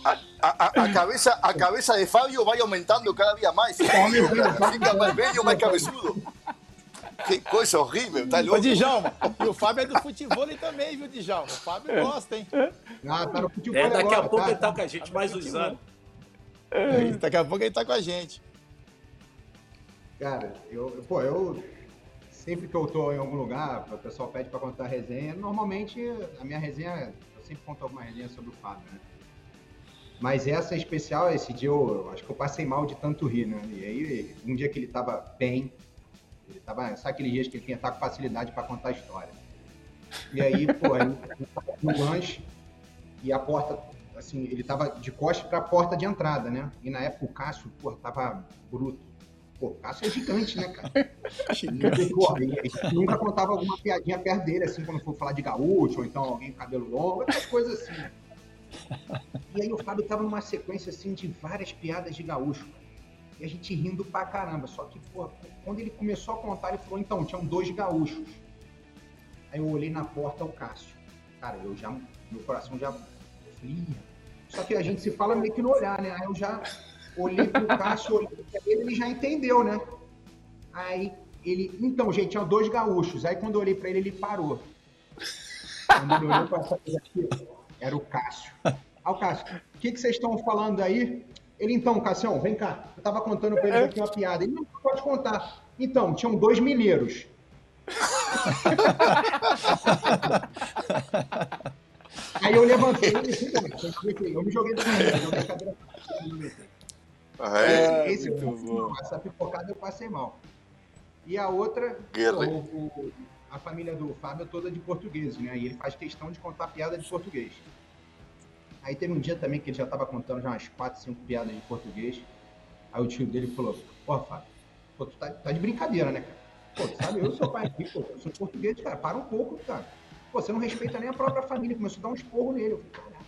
A, a, a, cabeça, a cabeça de Fábio vai aumentando cada dia mais. (laughs) Fica mais velho, mais cabeçudo. Que coisa horrível, tá louco? Ô, Djalma, e o Fábio é do futebol também, viu, Djalma? O Fábio gosta, hein? Ah, tá no futebol é, daqui agora, a pouco tá, ele tá com a gente mais uns anos. É, daqui a pouco ele tá com a gente. Cara, eu, pô, eu sempre que eu tô em algum lugar, o pessoal pede para contar resenha, normalmente a minha resenha, eu sempre conto alguma resenha sobre o Fábio, né? Mas essa especial, esse dia eu acho que eu passei mal de tanto rir, né? E aí, um dia que ele tava bem, ele tava, sabe aqueles dias que ele tinha tá com facilidade para contar a história. E aí, pô, aí, no lanche, e a porta, assim, ele tava de costas para a porta de entrada, né? E na época o Cássio, pô, tava bruto Pô, o Cássio é gigante, né, cara? (laughs) gigante. Pô, nunca contava alguma piadinha perto dele, assim, quando for falar de gaúcho, ou então alguém com cabelo longo, essas coisas assim. E aí o Fábio tava numa sequência, assim, de várias piadas de gaúcho. E a gente rindo pra caramba. Só que, pô, quando ele começou a contar, ele falou, então, tinham dois gaúchos. Aí eu olhei na porta o Cássio. Cara, eu já, meu coração já... Só que a gente se fala meio que no olhar, né? Aí eu já olhei pro Cássio, olhei pra ele, ele já entendeu, né? Aí ele, então, gente, tinha dois gaúchos. Aí quando eu olhei pra ele, ele parou. Quando ele olhou pra essa aqui, era o Cássio. Aí o Cássio, o que, que vocês estão falando aí? Ele, então, Cassião, vem cá. Eu tava contando pra ele é. aqui uma piada. Ele não pode contar. Então, tinham dois mineiros. Aí eu levantei eu me joguei do mineiro, joguei a cadeira. É, esse bom. essa pipocada eu passei mal. E a outra, o, o, a família do Fábio é toda de português, né? E ele faz questão de contar piada de português. Aí teve um dia também que ele já estava contando já umas 4, 5 piadas de português. Aí o tio dele falou, pô, Fábio, pô, tu tá, tá, de brincadeira, né, cara? Pô, tu sabe, eu sou pai aqui, pô, eu sou português, cara, para um pouco, cara. Pô, você não respeita nem a própria família, começou a dar um esporro nele. Eu falei,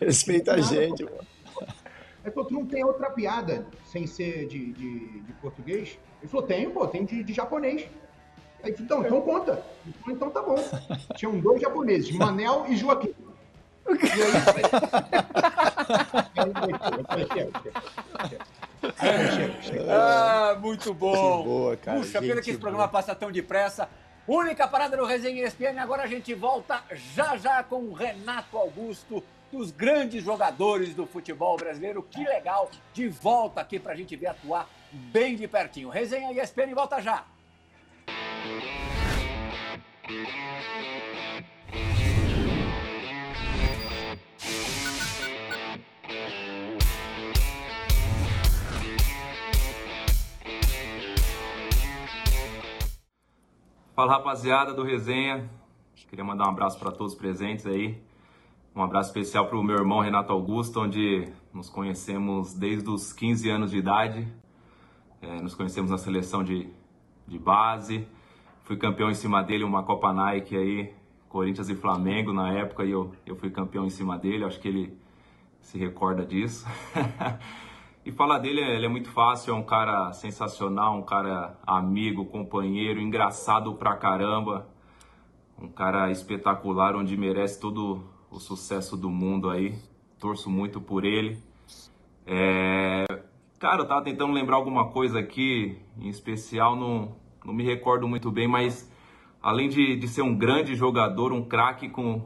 Respeita a gente, mano. Aí falou, tu não tem outra piada sem ser de, de, de português? Ele falou, tenho, pô, tem de, de japonês. Aí, então, então conta. Então, então tá bom. Tinham dois japoneses, Manel e Joaquim. E aí, ah, muito bom. Boa, cara. Puxa, pena que esse programa passa tão depressa. Única parada no Resenha ESPN. Agora a gente volta já já com o Renato Augusto, dos grandes jogadores do futebol brasileiro. Que legal, de volta aqui pra gente ver atuar bem de pertinho. Resenha ESPN volta já. Fala rapaziada do Resenha, queria mandar um abraço para todos presentes aí. Um abraço especial para o meu irmão Renato Augusto, onde nos conhecemos desde os 15 anos de idade. É, nos conhecemos na seleção de, de base. Fui campeão em cima dele, uma Copa Nike aí, Corinthians e Flamengo na época, e eu, eu fui campeão em cima dele. Acho que ele se recorda disso. (laughs) e falar dele, ele é muito fácil, é um cara sensacional, um cara amigo, companheiro, engraçado pra caramba. Um cara espetacular, onde merece todo o sucesso do mundo aí. Torço muito por ele. É, Cara, eu tava tentando lembrar alguma coisa aqui, em especial, não, não me recordo muito bem, mas além de, de ser um grande jogador, um craque com,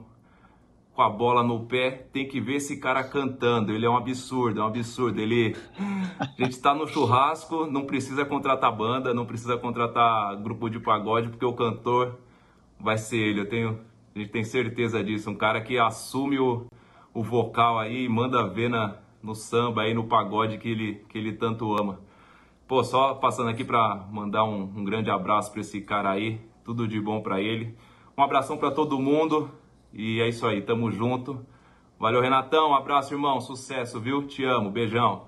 com a bola no pé, tem que ver esse cara cantando. Ele é um absurdo, é um absurdo. Ele, a gente está no churrasco, não precisa contratar banda, não precisa contratar grupo de pagode, porque o cantor vai ser ele. Eu tenho, a gente tem certeza disso. Um cara que assume o, o vocal aí, manda ver na, no samba aí, no pagode que ele, que ele tanto ama. Pô, só passando aqui para mandar um, um, grande abraço para esse cara aí, tudo de bom para ele. Um abração para todo mundo e é isso aí, tamo junto. Valeu, Renatão, um abraço, irmão, sucesso, viu? Te amo, beijão.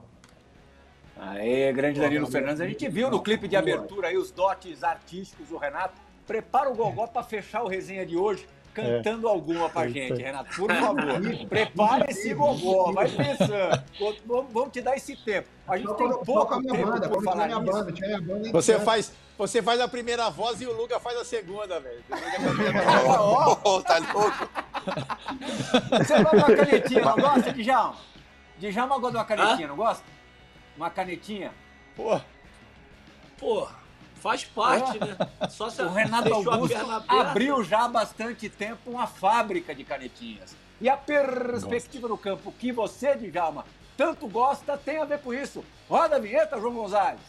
Aê, grande Danilo Fernandes. A gente viu no clipe de abertura aí os dotes artísticos do Renato. Prepara o gogó para fechar o resenha de hoje cantando é. alguma pra gente, Renato. Por favor. Prepare esse gogó, vai pensando. Vamos te dar esse tempo. A gente tem pouco tempo banda, por falar nisso. Banda, banda você faz, você faz a primeira voz e o Luga faz a segunda, velho. (laughs) oh, tá louco? Você gosta de uma canetinha, não gosta, Djalma? Djalma gosta de uma canetinha, não gosta? Uma canetinha? Porra. Porra faz parte, né? Só se o Renato Augusto abriu já há bastante tempo uma fábrica de canetinhas. E a perspectiva no campo que você, Djalma, tanto gosta tem a ver com isso. Roda a vinheta, João Gonzalez.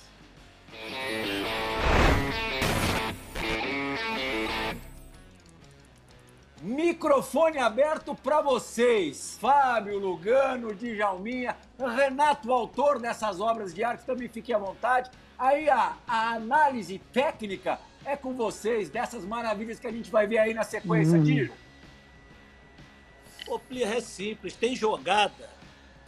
Microfone aberto para vocês. Fábio Lugano, Djalminha, Renato, autor dessas obras de arte, também fiquem à vontade. Aí a, a, análise técnica é com vocês, dessas maravilhas que a gente vai ver aí na sequência, hum. O Plir é simples, tem jogada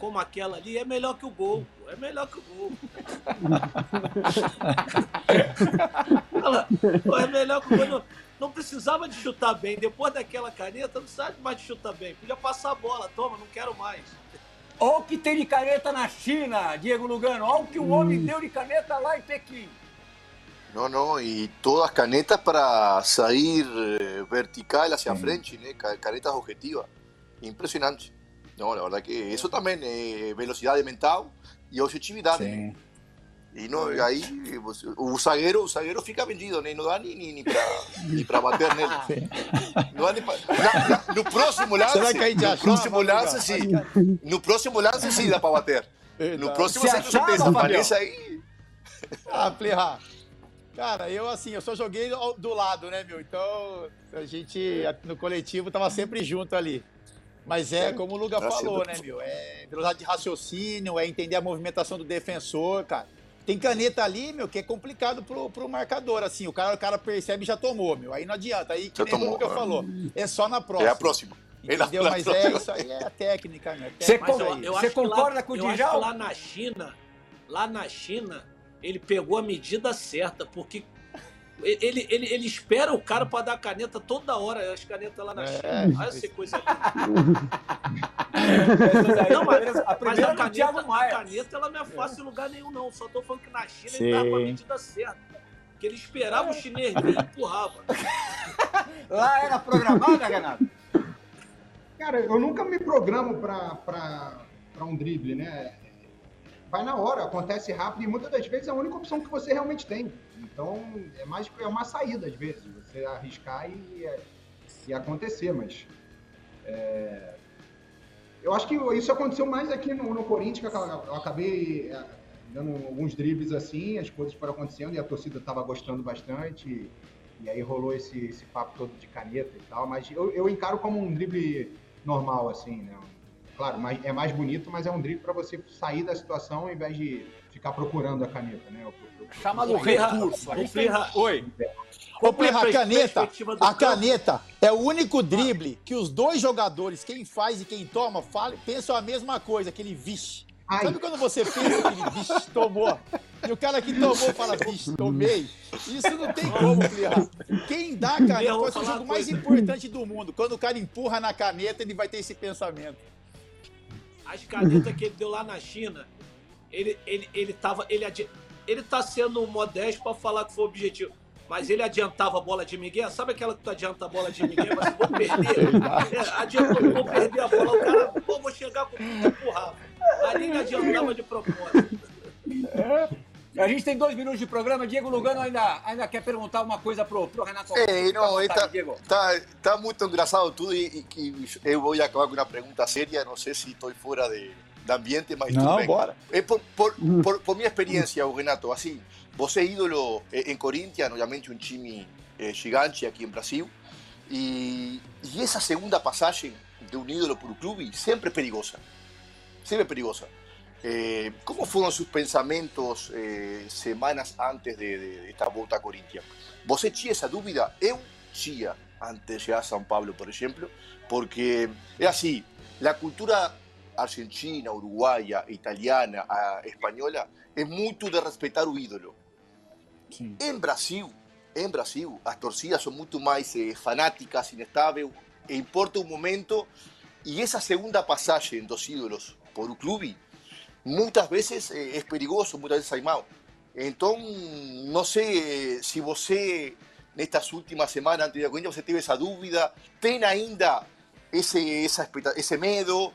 como aquela ali, é melhor que o gol. É melhor que o gol. (laughs) é melhor que o gol. Não, não, precisava de chutar bem. Depois daquela caneta, não precisava mais de chutar bem. Podia passar a bola. Toma, não quero mais. Olha o que tem de caneta na China, Diego Lugano. Olha o que o hum. homem deu de caneta lá em Pequim. Não, não, e todas as canetas para sair eh, vertical hacia frente, né? canetas objetivas. Impressionante. Não, la verdad que isso também é velocidade mental e objetividade. Sim. E não, aí o zagueiro, o zagueiro fica vendido, né? não dá nem, nem, nem para bater nele. Não dá nem pra, na, na, no próximo lance, no próximo lance, sim. No próximo lance, sim, dá para bater. No próximo, você com certeza. Mas aí... Ah, Plirra. Cara, eu assim, eu só joguei do lado, né, meu? Então, a gente no coletivo tava sempre junto ali. Mas é, como o Luga falou, né, meu? É velocidade de raciocínio, é entender a movimentação do defensor, cara. Tem caneta ali, meu, que é complicado pro, pro marcador, assim. O cara, o cara percebe e já tomou, meu. Aí não adianta. Aí, que já nem o Luga falou, é só na próxima. É a próxima. Entendeu? Mas é isso aí, é a técnica, né? Você, você concorda lá, com o Djalma? lá na China, lá na China, ele pegou a medida certa, porque ele, ele, ele espera o cara para dar caneta toda hora, as canetas lá na China. É, Olha essa coisa. não, mas, a, mas a, caneta, a caneta ela não é fácil em lugar nenhum, não. Só tô falando que na China Sim. ele tava com a medida certa. Que ele esperava o chinês vir e empurrava. (laughs) Lá era programado, né, Renato? Cara, eu nunca me programo para um drible, né? Vai na hora, acontece rápido e muitas das vezes é a única opção que você realmente tem. Então é mais é uma saída às vezes, você arriscar e, e acontecer, mas é, eu acho que isso aconteceu mais aqui no, no Corinthians, que eu acabei é, dando alguns dribles assim, as coisas foram acontecendo e a torcida estava gostando bastante. E, e aí rolou esse, esse papo todo de caneta e tal, mas eu, eu encaro como um drible normal, assim, né? Claro, é mais bonito, mas é um drible para você sair da situação ao invés de ficar procurando a caneta, né? Chamado recurso. Oi. Ô, Plirra, a caneta, a caneta é o único drible que os dois jogadores, quem faz e quem toma, fala, pensam a mesma coisa, aquele vixe. Ai. Sabe quando você pensa aquele vixe, tomou? E o cara que tomou fala, vixe, tomei. Isso não tem como, Plirra. Quem dá a caneta pode ser o jogo mais importante do mundo. Quando o cara empurra na caneta, ele vai ter esse pensamento as canetas que ele deu lá na China, ele, ele, ele tava. Ele, ele tá sendo modesto para falar que foi objetivo. Mas ele adiantava a bola de Miguel. Sabe aquela que tu adianta a bola de Miguel, mas vou perder? (laughs) É, adiantou, vou perder a bola. O cara, pô, vou chegar com tudo empurrava. Ali ele adiantava de propósito. A gente tem dois minutos de programa. Diego Lugano ainda, ainda quer perguntar uma coisa pro, pro Renato. É, não, tá, tá, tá, muito engraçado tudo e, e, eu vou acabar com uma pergunta séria. Não sei se estou fora de, de ambiente, mas não, tudo bem. bora. É por, por, por, por minha experiência, Renato, assim, você é ídolo em Corinthians, obviamente um time eh, gigante aqui em Brasil. E, e essa segunda passagem de um ídolo por um clube sempre é perigosa. Sempre é perigosa. Eh, ¿Cómo fueron sus pensamientos eh, semanas antes de, de, de, esta volta a Corinthians? ¿Vos tinha esa dúvida? Eu tinha antes de llegar a São Paulo, por ejemplo, porque es así, la cultura argentina, uruguaya, italiana, española es mucho de respetar o ídolo. Sí. En Brasil, en Brasil, as torcidas son mucho más eh, fanáticas, inestáveis, e importa un momento, y esa segunda pasaje en dos ídolos por un clube muitas vezes é, é perigoso, muitas vezes sai mal. Então, não sei se você, nestas últimas semanas antes da Corinthians, você teve essa dúvida, tem ainda esse, essa, esse medo,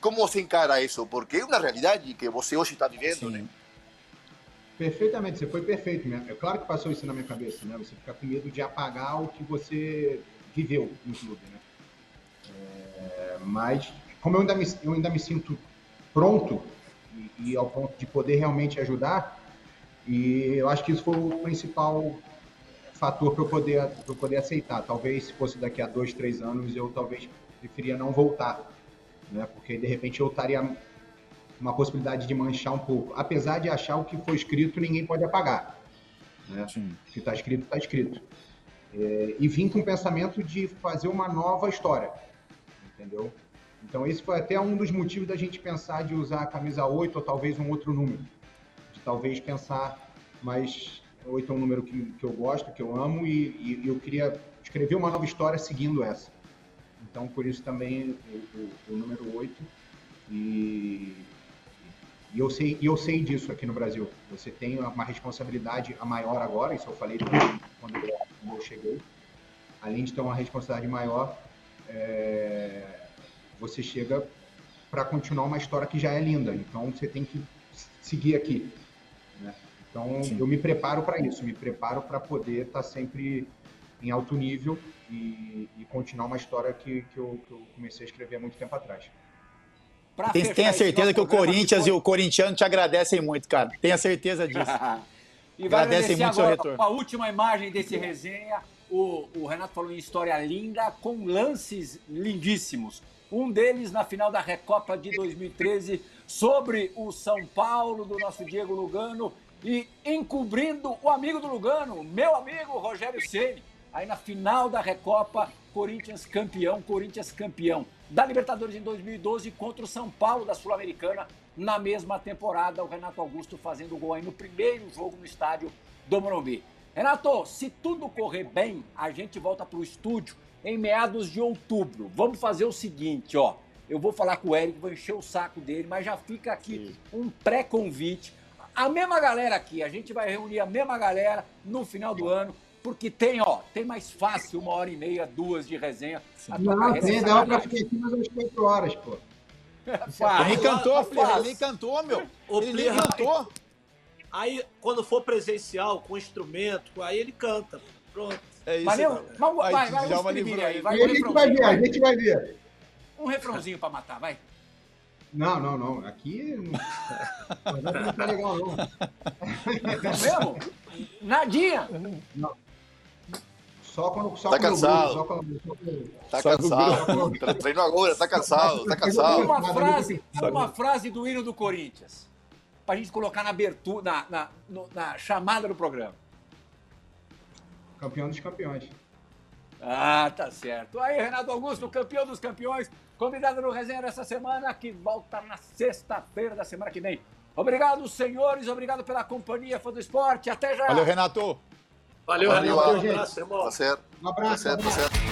como você encara isso? Porque é uma realidade que você hoje está vivendo, Sim. né? Perfeitamente, você foi perfeito. Né? É claro que passou isso na minha cabeça, né? Você fica com medo de apagar o que você viveu no clube, né? É, mas, como eu ainda, me, eu ainda me sinto pronto e, ao ponto de poder realmente ajudar. E eu acho que isso foi o principal fator para eu poder pra eu poder aceitar. Talvez se fosse daqui a dois, três anos eu talvez preferia não voltar, né? Porque de repente eu estaria uma possibilidade de manchar um pouco. Apesar de achar o que foi escrito ninguém pode apagar, né? O que está escrito está escrito. É, e vim com o pensamento de fazer uma nova história, entendeu? Então, esse foi até um dos motivos da gente pensar de usar a camisa 8 ou talvez um outro número. De talvez pensar, mas 8 é um número que, que eu gosto, que eu amo, e, e, eu queria escrever uma nova história seguindo essa. Então, por isso também o, o, o número 8. E, e eu sei, eu sei disso aqui no Brasil. Você tem uma responsabilidade a maior agora, isso eu falei quando eu, quando eu cheguei. Além de ter uma responsabilidade maior, é, você chega para continuar uma história que já é linda. Então você tem que seguir aqui. Né? Então, Sim. eu me preparo para isso, me preparo para poder estar tá sempre em alto nível e, e, continuar uma história que, que, eu, que eu comecei a escrever há muito tempo atrás. Tem, tenha certeza que o Corinthians e o corintiano te agradecem muito, cara. Tenha certeza disso. (laughs) e vai agradecem muito agora, seu retorno. A última imagem desse resenha, o, o Renato falou em história linda, com lances lindíssimos. Um deles na final da Recopa de 2013, sobre o São Paulo, do nosso Diego Lugano, e encobrindo o amigo do Lugano, meu amigo Rogério Ceni. Aí na final da Recopa, Corinthians campeão, Corinthians campeão da Libertadores em 2012 contra o São Paulo da Sul-Americana na mesma temporada. O Renato Augusto fazendo gol aí no primeiro jogo no estádio do Morumbi. Renato, se tudo correr bem, a gente volta para o estúdio em meados de outubro. Vamos fazer o seguinte, ó. Eu vou falar com o Eric, vou encher o saco dele, mas já fica aqui Sim. um pré-convite. A mesma galera aqui, a gente vai reunir a mesma galera no final do ano porque tem, ó, tem mais fácil uma hora e meia, duas de resenha. Não, tem, dá pra ficar aqui mais umas quatro horas, pô. (laughs) ele cantou, filho, ele cantou, meu. O ele nem cantou. Aí, quando for presencial, com instrumento, aí ele canta. Pronto. É isso. Valeu? Vamos, vai, vai, vai, vai, aí. Vai, a gente vai ver, a gente vai ver. Um refrãozinho pra matar, vai. Não, não, não. Aqui não, não tá legal, não. É mesmo? Nadinha? Não. Só quando só tá cansado. Só quando, só quando... Tá só cansado. Treino agora, tá cansado, tá cansado. Uma frase, uma frase do hino do Corinthians. Pra gente colocar na abertura, na, na, na chamada do programa. Campeão dos campeões. Ah, tá certo. Aí, Renato Augusto, campeão dos campeões, convidado no resenha dessa semana, que volta na sexta-feira da semana que vem. Obrigado, senhores. Obrigado pela companhia, fã do esporte. Até já. Valeu, Renato. Valeu, Valeu Renato. Um abraço, irmão. Tá certo. Um abraço. Tá certo, tá certo.